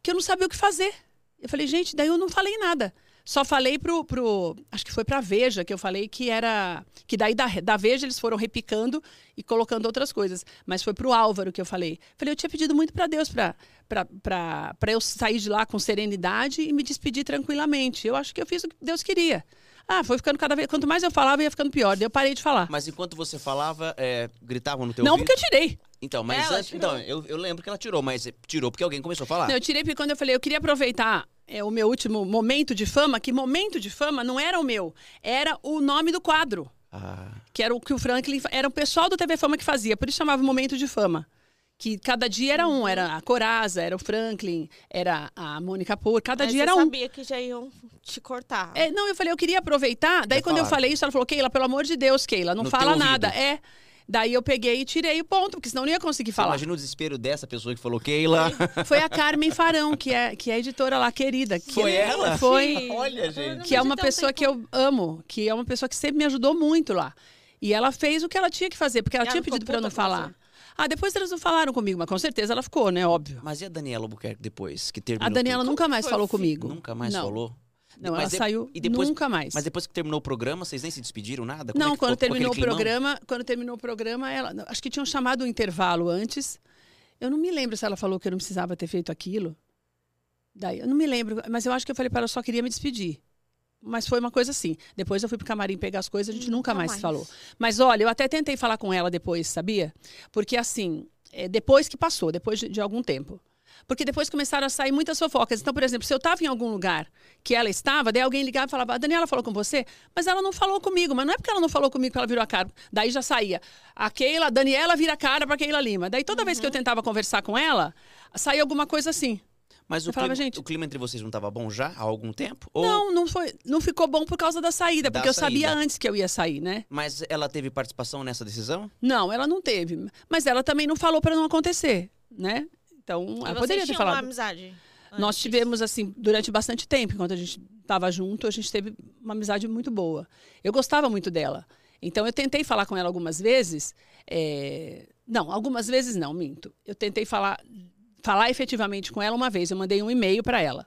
que eu não sabia o que fazer. Eu falei, gente, daí eu não falei nada. Só falei pro, pro acho que foi pra Veja que eu falei que era, que daí da, da Veja eles foram repicando e colocando outras coisas. Mas foi pro Álvaro que eu falei. Falei, eu tinha pedido muito pra Deus pra, pra eu sair de lá com serenidade e me despedir tranquilamente. Eu acho que eu fiz o que Deus queria. Ah, foi ficando cada vez. Quanto mais eu falava, ia ficando pior. Daí eu parei de falar. Mas enquanto você falava, é, gritavam no teu não ouvido? porque eu tirei. Então, mas Ela antes, tirou. então, eu, eu lembro que ela tirou, mas tirou porque alguém começou a falar. Não, eu tirei porque quando eu falei, eu queria aproveitar é, o meu último momento de fama, que momento de fama não era o meu, era o nome do quadro. Ah, Que era o que o Franklin. Era o pessoal do TV Fama que fazia, por isso chamava Momento de Fama. Que cada dia era um, era a Coraza, era o Franklin, era a Mônica Por, cada Mas dia você era um. sabia que já iam te cortar. É, não, eu falei, eu queria aproveitar. Daí, Já quando eu falaram. falei isso, ela falou, Keila, pelo amor de Deus, Keila, não No fala teu nada. ouvido. É. Daí eu peguei e tirei o ponto, porque senão eu não ia conseguir você falar. imagina o desespero dessa pessoa que falou, Keila. Foi a Carmen Farão, que é, que é a editora lá, querida. que- Foi ela? Foi. Olha, Eu gente. que é uma pessoa que eu amo, que é uma pessoa que sempre me ajudou muito lá. E ela fez o que ela tinha que fazer, porque ela, ela tinha ficou pedido para eu não puta com falar. Ah, depois eles não falaram comigo, mas com certeza ela ficou, né? Óbvio. Mas e a Daniela Albuquerque depois que terminou A Daniela nunca mais falou comigo. Nunca mais não. falou? Não, Mas ela de- saiu e depois- nunca mais. Mas depois que terminou o programa, vocês nem se despediram, nada? Como é Não, que quando terminou o programa, quando terminou o programa, ela, acho que tinham chamado um intervalo antes. Eu não me lembro se ela falou que eu não precisava ter feito aquilo. Daí, eu não me lembro, mas eu acho que eu falei para ela, eu só queria me despedir. Mas foi uma coisa assim. Depois eu fui pro camarim pegar as coisas, a gente nunca, Nunca mais, mais. falou. Mas olha, eu até tentei falar com ela depois, sabia? Porque assim, é, depois que passou, depois de, de algum tempo. Porque depois começaram a sair muitas fofocas. Então, por exemplo, se eu estava em algum lugar que ela estava, daí alguém ligava e falava, a Daniela falou com você? Mas ela não falou comigo. Mas não é porque ela não falou comigo que ela virou a cara. Daí já saía. A Keila, a Daniela vira a cara para Keila Lima. Daí toda vez que eu Uhum. tentava conversar com ela, saía alguma coisa assim. Mas o falava, clima, gente- o clima entre vocês não estava bom já há algum tempo? Ou- Não, não foi, não ficou bom por causa da saída, Da porque eu sabia saída. antes que eu ia sair, né? Mas ela teve participação nessa decisão? Não, ela não teve. Mas ela também não falou para não acontecer, né? Então, E ela vocês poderia ter tinham uma falado. amizade? Nós tivemos, assim, durante bastante tempo, enquanto a gente estava junto, a gente teve uma amizade muito boa. Eu gostava muito dela. Então, eu tentei falar com ela algumas vezes. é, Não, algumas vezes não, minto. Eu tentei falar, falar efetivamente com ela uma vez. Eu mandei um e-mail para ela.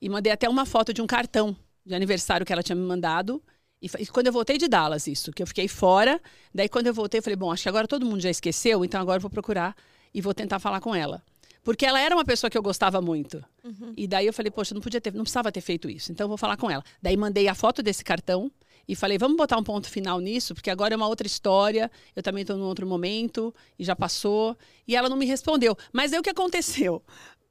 E mandei até uma foto de um cartão de aniversário que ela tinha me mandado. E, e quando eu voltei de Dallas, isso, que eu fiquei fora. Daí, quando eu voltei, eu falei, bom, acho que agora todo mundo já esqueceu, então agora eu vou procurar e vou tentar falar com ela. Porque ela era uma pessoa que eu gostava muito. E daí eu falei, poxa, não podia ter, não precisava ter feito isso. Então eu vou falar com ela. Daí mandei a foto desse cartão e falei, vamos botar um ponto final nisso, porque agora é uma outra história. Eu também estou num outro momento e já passou. E ela não me respondeu. Mas aí o que aconteceu?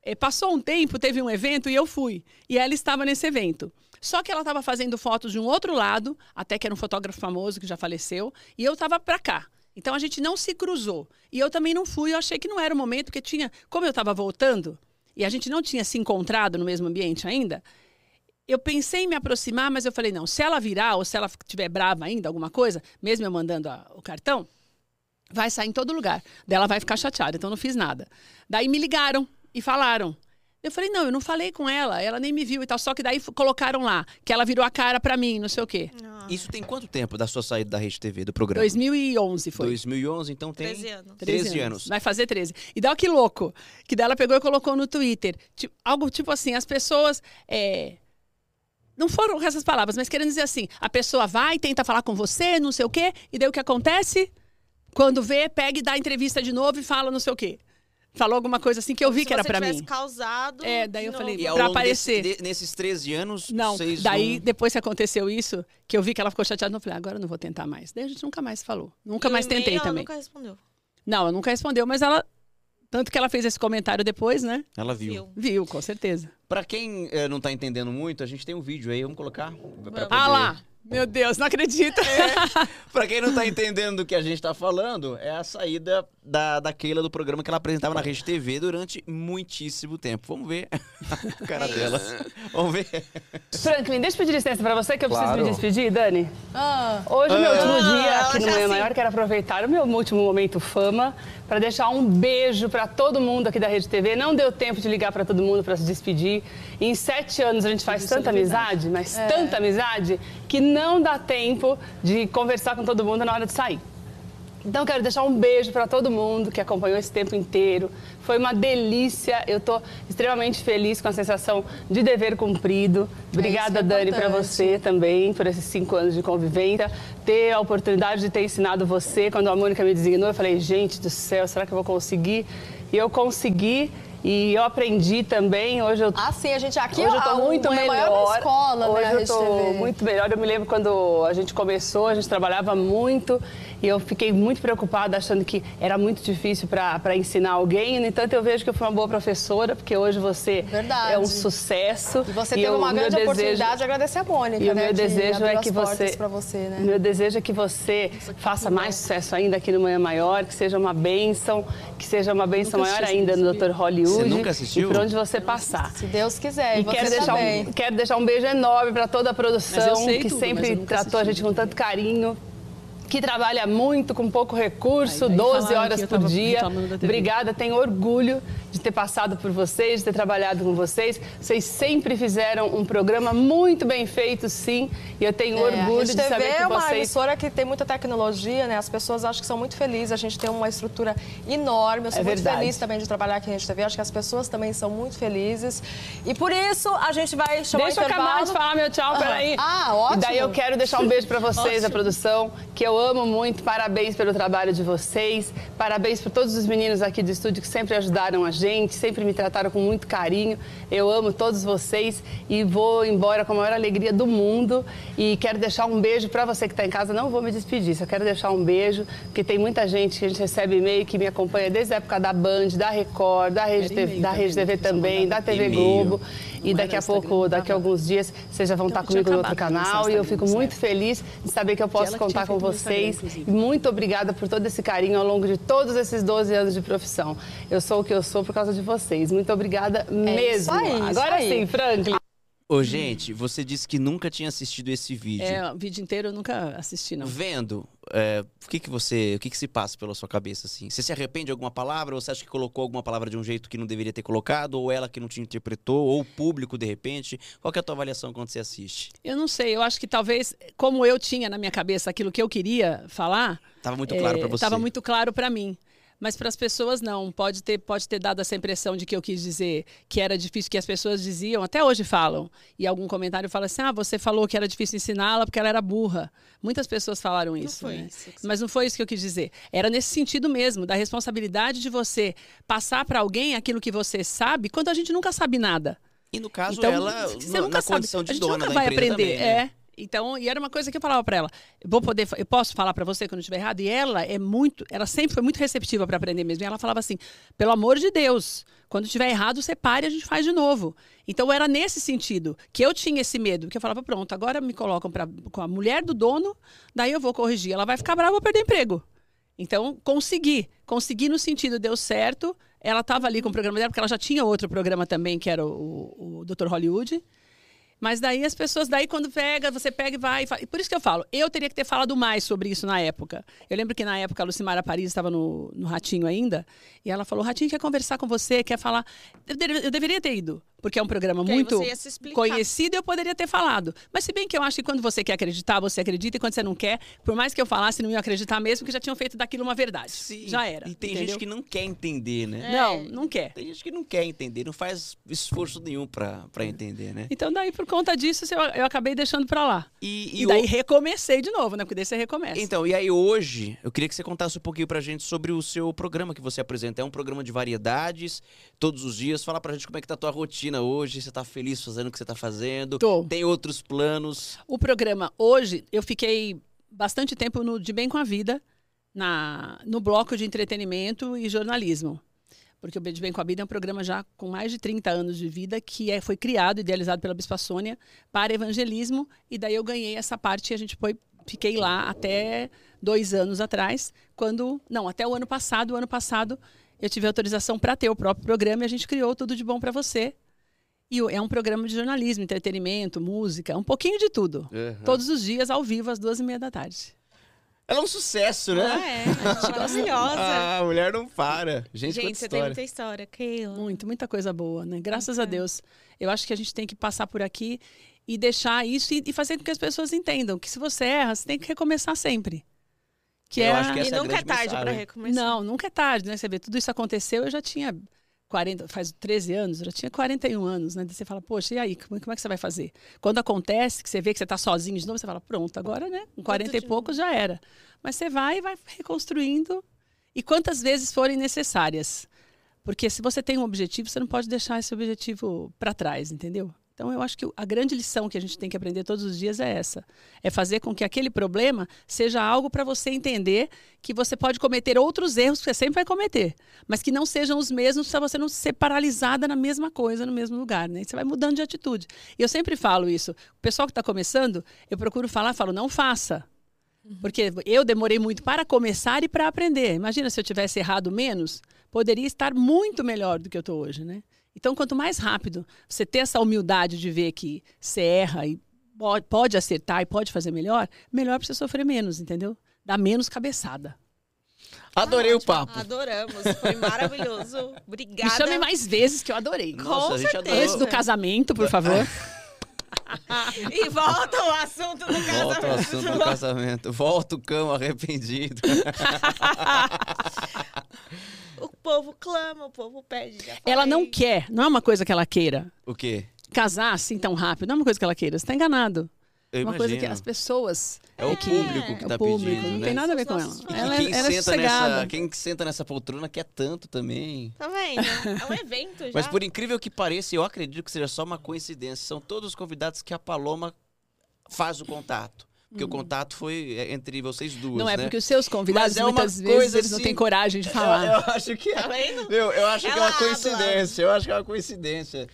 Eh, passou um tempo, teve um evento e eu fui. E ela estava nesse evento. Só que ela estava fazendo fotos de um outro lado, até que era um fotógrafo famoso que já faleceu, e eu estava para cá. Então a gente não se cruzou. E eu também não fui, eu achei que não era o momento, porque tinha. Como eu estava voltando, e a gente não tinha se encontrado no mesmo ambiente ainda, eu pensei em me aproximar, mas eu falei, não, se ela virar ou se ela estiver brava ainda, alguma coisa, mesmo eu mandando a- o cartão, vai sair em todo lugar. Daí ela vai ficar chateada, então eu não fiz nada. Daí me ligaram e falaram. Eu falei, não, eu não falei com ela, ela nem me viu e tal. Só que daí colocaram lá, que ela virou a cara pra mim, não sei o quê. Ah, Isso tem quanto tempo da sua saída da Rede TV, do programa? 2011 foi. 2011, então tem 13 anos. 13 anos. Vai fazer 13. E dá que louco. Que daí ela pegou e colocou no Twitter. Tipo, algo tipo assim, as pessoas. é, Não foram essas palavras, mas querendo dizer assim: a pessoa vai, tenta falar com você, não sei o quê, e daí o que acontece? Quando vê, pega e dá entrevista de novo e fala não sei o quê. Falou alguma coisa assim que eu vi Se que era tivesse mim. causado. É, daí eu falei, E Pra longo desse- aparecer. de- nesses 13 anos, Não, vocês daí não- depois que aconteceu isso, que eu vi que ela ficou chateada, eu falei, agora eu não vou tentar mais. Daí a gente nunca mais falou. Nunca E mais tentei ela também. nunca respondeu. Não, ela nunca respondeu, mas ela. Tanto que ela fez esse comentário depois, né? Ela viu. Viu. Viu, com certeza. Pra quem eh, não tá entendendo muito, a gente tem um vídeo aí, vamos colocar? Vamos. Ah lá! Meu Deus, não acredito. É. Pra quem não tá entendendo do que a gente tá falando, é a saída da, da Keila do programa que ela apresentava na Rede TV durante muitíssimo tempo. Vamos ver *laughs* a cara dela. Vamos ver. Franklin, deixa eu pedir licença pra você que eu preciso Claro. me despedir, Dani. Ah, Hoje, o meu último Ah, dia aqui no Manhã. Maior, quero aproveitar o meu último momento fama para deixar um beijo para todo mundo aqui da Rede TV. Não deu tempo de ligar para todo mundo para se despedir. Em sete anos a gente faz Isso é tanta verdade. amizade, mas tanta amizade, que não dá tempo de conversar com todo mundo na hora de sair. Então, quero deixar um beijo para todo mundo que acompanhou esse tempo inteiro. Foi uma delícia. Eu estou extremamente feliz com a sensação de dever cumprido. Obrigada, é Dani, para você também, por esses cinco anos de convivência. Ter a oportunidade de ter ensinado você. Quando a Mônica me designou, eu falei, gente do céu, será que eu vou conseguir? E eu consegui. E eu aprendi também. Hoje eu Ah, sim, a gente aqui Hoje eu a- tô muito uma é melhor. maior escola, Hoje né, eu tô muito melhor. Eu me lembro quando a gente começou, a gente trabalhava muito e eu fiquei muito preocupada, achando que era muito difícil para ensinar alguém. No entanto, eu vejo que eu fui uma boa professora, porque hoje você Verdade. é um sucesso. E você E teve eu- uma grande desejo- oportunidade de agradecer a Mônica, e o né? meu de desejo abrir é que você, você, né? meu desejo é que você faça mais sucesso ainda aqui no Manhã Maior, que seja uma bênção, que seja uma bênção maior ainda no Dr. Hollywood. Você nunca assistiu? E por onde você passar. Se Deus quiser, e, você quero deixar, um, quero deixar um beijo enorme para toda a produção, que tudo, sempre tratou a assisti. gente com tanto carinho. Que trabalha muito, com pouco recurso, daí 12 falaram horas por dia. Obrigada, tenho orgulho de ter passado por vocês, de ter trabalhado com vocês. Vocês sempre fizeram um programa muito bem feito, sim. E eu tenho É, orgulho de saber que é uma vocês emissora que tem muita tecnologia, né? As pessoas acham que são muito felizes. A gente tem uma estrutura enorme. Eu sou É muito verdade. feliz também de trabalhar aqui na Rede TV. Acho que as pessoas também são muito felizes. E por isso a gente vai chamar Deixa o eu acabar de falar meu tchau, Aham. peraí. Ah, ótimo. E daí eu quero deixar um beijo pra vocês, a produção, que eu amo muito. Parabéns pelo trabalho de vocês. Parabéns por todos os meninos aqui do estúdio que sempre ajudaram a gente, sempre me trataram com muito carinho. Eu amo todos vocês e vou embora com a maior alegria do mundo. E quero deixar um beijo pra você que tá em casa. Não vou me despedir, só quero deixar um beijo, porque tem muita gente que a gente recebe e-mail que me acompanha desde a época da Band, da Record, da Rede, TV, da também, Rede né, só também, da TV. Globo. E daqui a pouco, daqui a alguns dias, vocês já vão Então, estar comigo no outro canal e eu fico muito feliz de saber que eu posso contar com vocês. muito obrigada por todo esse carinho ao longo de todos esses 12 anos de profissão. Eu sou o que eu sou por causa de vocês. Muito obrigada mesmo. aí, isso Agora aí. sim, Franklin. Ô, gente, você disse que nunca tinha assistido esse vídeo. É, o vídeo inteiro eu nunca assisti, não. Vendo, é, o que que você, o que que se passa pela sua cabeça assim? Você se arrepende de alguma palavra? Ou você acha que colocou alguma palavra de um jeito que não deveria ter colocado? Ou ela que não te interpretou? Ou o público de repente? Qual que é a tua avaliação quando você assiste? Eu não sei, eu acho que talvez, como eu tinha na minha cabeça aquilo que eu queria falar, Tava muito claro pra você. Estava muito claro para mim. Mas para as pessoas não. Pode ter, pode ter dado essa impressão de que eu quis dizer que era difícil, que as pessoas diziam, até hoje falam. E algum comentário fala assim: ah, você falou que era difícil ensiná-la porque ela era burra. Muitas pessoas falaram isso. foi né? isso que Mas não foi isso que eu quis dizer. Era nesse sentido mesmo, da responsabilidade de você passar para alguém aquilo que você sabe, quando a gente nunca sabe nada. E no caso, Então, ela você na, nunca na sabe. condição a de gente dona nunca vai aprender. também, né? É. Então, e era uma coisa que eu falava para ela. Vou poder, eu posso falar para você quando eu estiver errado. E ela é muito, ela sempre foi muito receptiva para aprender mesmo. E ela falava assim: pelo amor de Deus, quando estiver errado, você pare e a gente faz de novo. Então era nesse sentido que eu tinha esse medo, que eu falava pronto, agora me colocam pra, com a mulher do dono, daí eu vou corrigir. Ela vai ficar brava, eu vou perder emprego. Então, consegui. Consegui no sentido, deu certo. Ela estava ali com o programa dela, porque ela já tinha outro programa também, que era o, o, o Dr. Hollywood. Mas daí as pessoas, daí quando pega, você pega e vai. E fala. E por isso que eu falo, eu teria que ter falado mais sobre isso na época. Eu lembro que na época a Lucimara Paris estava no, no Ratinho ainda, e ela falou: Ratinho quer conversar com você, quer falar. Eu, eu deveria ter ido, porque é um programa Porque muito conhecido, eu poderia ter falado. Mas se bem que eu acho que quando você quer acreditar, você acredita, e quando você não quer, por mais que eu falasse, não ia acreditar mesmo, que já tinham feito daquilo uma verdade. Sim. Já era. E tem entendeu? gente que não quer entender, né? Não, não quer. Tem gente que não quer entender, não faz esforço nenhum pra entender, né? Então, daí, por conta disso, eu, eu acabei deixando pra lá. E, E, o- daí recomecei de novo, né? Porque daí você recomeça. Então, e aí hoje, eu queria que você contasse um pouquinho pra gente sobre o seu programa que você apresenta. É um programa de variedades, todos os dias. Fala pra gente como é que tá a tua rotina hoje, você tá feliz fazendo o que você tá fazendo? Tô. Tem outros planos? O programa hoje, eu fiquei bastante tempo no De Bem com a Vida, na, no bloco de entretenimento e jornalismo. Porque o Beijo Bem com a Vida é um programa já com mais de 30 anos de vida que é, foi criado, idealizado pela Bispa Sônia para evangelismo. E daí eu ganhei essa parte e a gente foi, fiquei lá até dois anos atrás, quando. Não, até o ano passado. O ano passado eu tive autorização para ter o próprio programa e a gente criou Tudo de Bom para Você. E é um programa de jornalismo, entretenimento, música, um pouquinho de tudo. Uhum. Todos os dias, ao vivo, às duas e meia da tarde. Ela é um sucesso, né? Ah, é, *laughs* maravilhosa. Ah, a mulher não para. Gente, Gente, você tem história. muita história, Keila. Muito, muita coisa boa, né? Graças a. Deus. Eu acho que a gente tem que passar por aqui e deixar isso e, e fazer com que as pessoas entendam que se você erra, você tem que recomeçar sempre. Que Eu é acho que E essa é a nunca é grande tarde pra mensagem. recomeçar. Não, nunca é tarde, né? Você vê, tudo isso aconteceu, eu já tinha 40, faz 13 anos, já tinha 41 anos, né? Daí você fala, poxa, e aí, como, como é que você vai fazer? Quando acontece, que você vê que você está sozinho de novo, você fala, pronto, agora, né? Com 40 e de poucos já era. Mas você vai e vai reconstruindo, e quantas vezes forem necessárias. Porque se você tem um objetivo, você não pode deixar esse objetivo para trás, entendeu? Então, eu acho que a grande lição que a gente tem que aprender todos os dias é essa: é fazer com que aquele problema seja algo para você entender que você pode cometer outros erros que você sempre vai cometer, mas que não sejam os mesmos para você não ser paralisada na mesma coisa, no mesmo lugar, né? Você vai mudando de atitude. E eu sempre falo isso. O pessoal que está começando, eu procuro falar, falo, não faça. Porque eu demorei muito para começar e para aprender. Imagina se eu tivesse errado menos, poderia estar muito melhor do que eu estou hoje, né? Então, quanto mais rápido você ter essa humildade de ver que você erra e pode, pode acertar e pode fazer melhor, melhor para você sofrer menos, entendeu? Dá menos cabeçada. Adorei o Ótimo, papo. Adoramos, foi maravilhoso. *laughs* Me Obrigada. chame mais vezes que eu adorei. Nossa, a gente certeza. Antes do casamento, por favor. *laughs* E volta o assunto do casamento. Volta ao assunto do casamento. Volta o cão arrependido. *laughs* O povo clama, o povo pede. Ela não quer, não é uma coisa que ela queira. O quê? Casar assim tão rápido, não é uma coisa que ela queira. Você está enganado. Eu É uma coisa que imagino. as pessoas. É o É, público que é tá público, pedindo, não né? tem nada a ver com ela. E Ela, quem, ela é senta sossegada. nessa, quem senta nessa poltrona quer tanto também. Tá vendo? É um evento já. Mas por incrível que pareça, eu acredito que seja só uma coincidência. São todos os convidados que a Paloma faz o contato. Porque o contato foi é, entre vocês duas, Hum. Não é né? porque os seus convidados é muitas vezes eles não assim- têm coragem de Eu, falar. eu acho que Tá vendo? Meu, eu acho que é Ela uma habla. coincidência. Eu acho que é uma coincidência.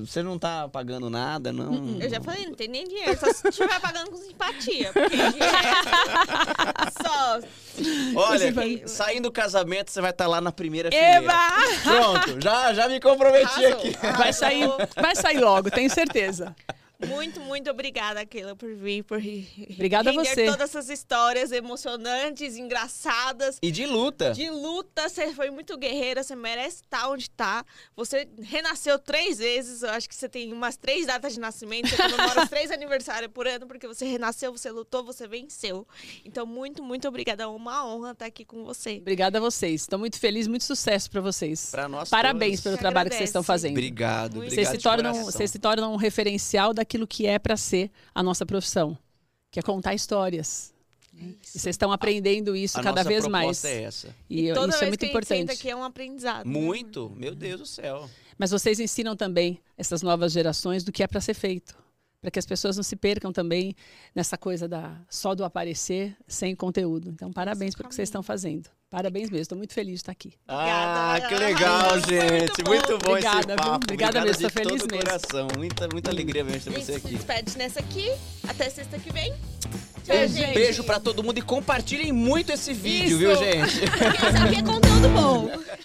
Você não tá pagando nada, não. Hum, Eu já falei, não tem nem dinheiro, só se estiver pagando com simpatia. Porque dinheiro *laughs* só. Olha, saindo do casamento, você vai estar lá na primeira fileira. Eva! *laughs* Pronto, já, já me comprometi Arrasou. aqui. Vai sair, vai sair logo, tenho certeza. Muito, muito obrigada, Keila, por vir, por Obrigada a você. todas essas histórias emocionantes, engraçadas. E de luta. De luta, você foi muito guerreira, você merece estar onde está. Você renasceu três vezes, eu acho que você tem umas três datas de nascimento, você comemora os três *laughs* aniversários por ano, porque você renasceu, você lutou, você venceu. Então, muito, muito obrigada. É uma honra estar aqui com você. Obrigada a vocês. Estou muito feliz, muito sucesso para vocês. Pra nós Parabéns todos. pelo Te trabalho que agradece. vocês estão fazendo. Obrigado, Muito. obrigado Vocês se, tornam, vocês se tornam um referencial daquilo que é para ser a nossa profissão, que é contar histórias. E vocês estão aprendendo isso A cada nossa vez proposta mais. é essa. E, eu- Toda isso vez é muito que a gente senta importante. aqui é um aprendizado. né? Muito, meu Deus do céu. Mas vocês ensinam também essas novas gerações do que é para ser feito. Para que as pessoas não se percam também nessa coisa da só do aparecer sem conteúdo. Então, parabéns pelo que vocês estão fazendo. Parabéns mesmo, estou muito feliz de estar aqui. Ah, Obrigada. que legal, muito gente. bom. Muito bom, Obrigada, esse viu? papo. Obrigada Obrigado mesmo, tô feliz todo mesmo. coração. Muita, muita alegria mesmo ter A você gente se aqui. despede nessa aqui. Até sexta que vem. Tchau, Um gente. beijo pra todo mundo e compartilhem muito esse vídeo, Isso. viu, gente? *laughs* Porque isso aqui é conteúdo bom.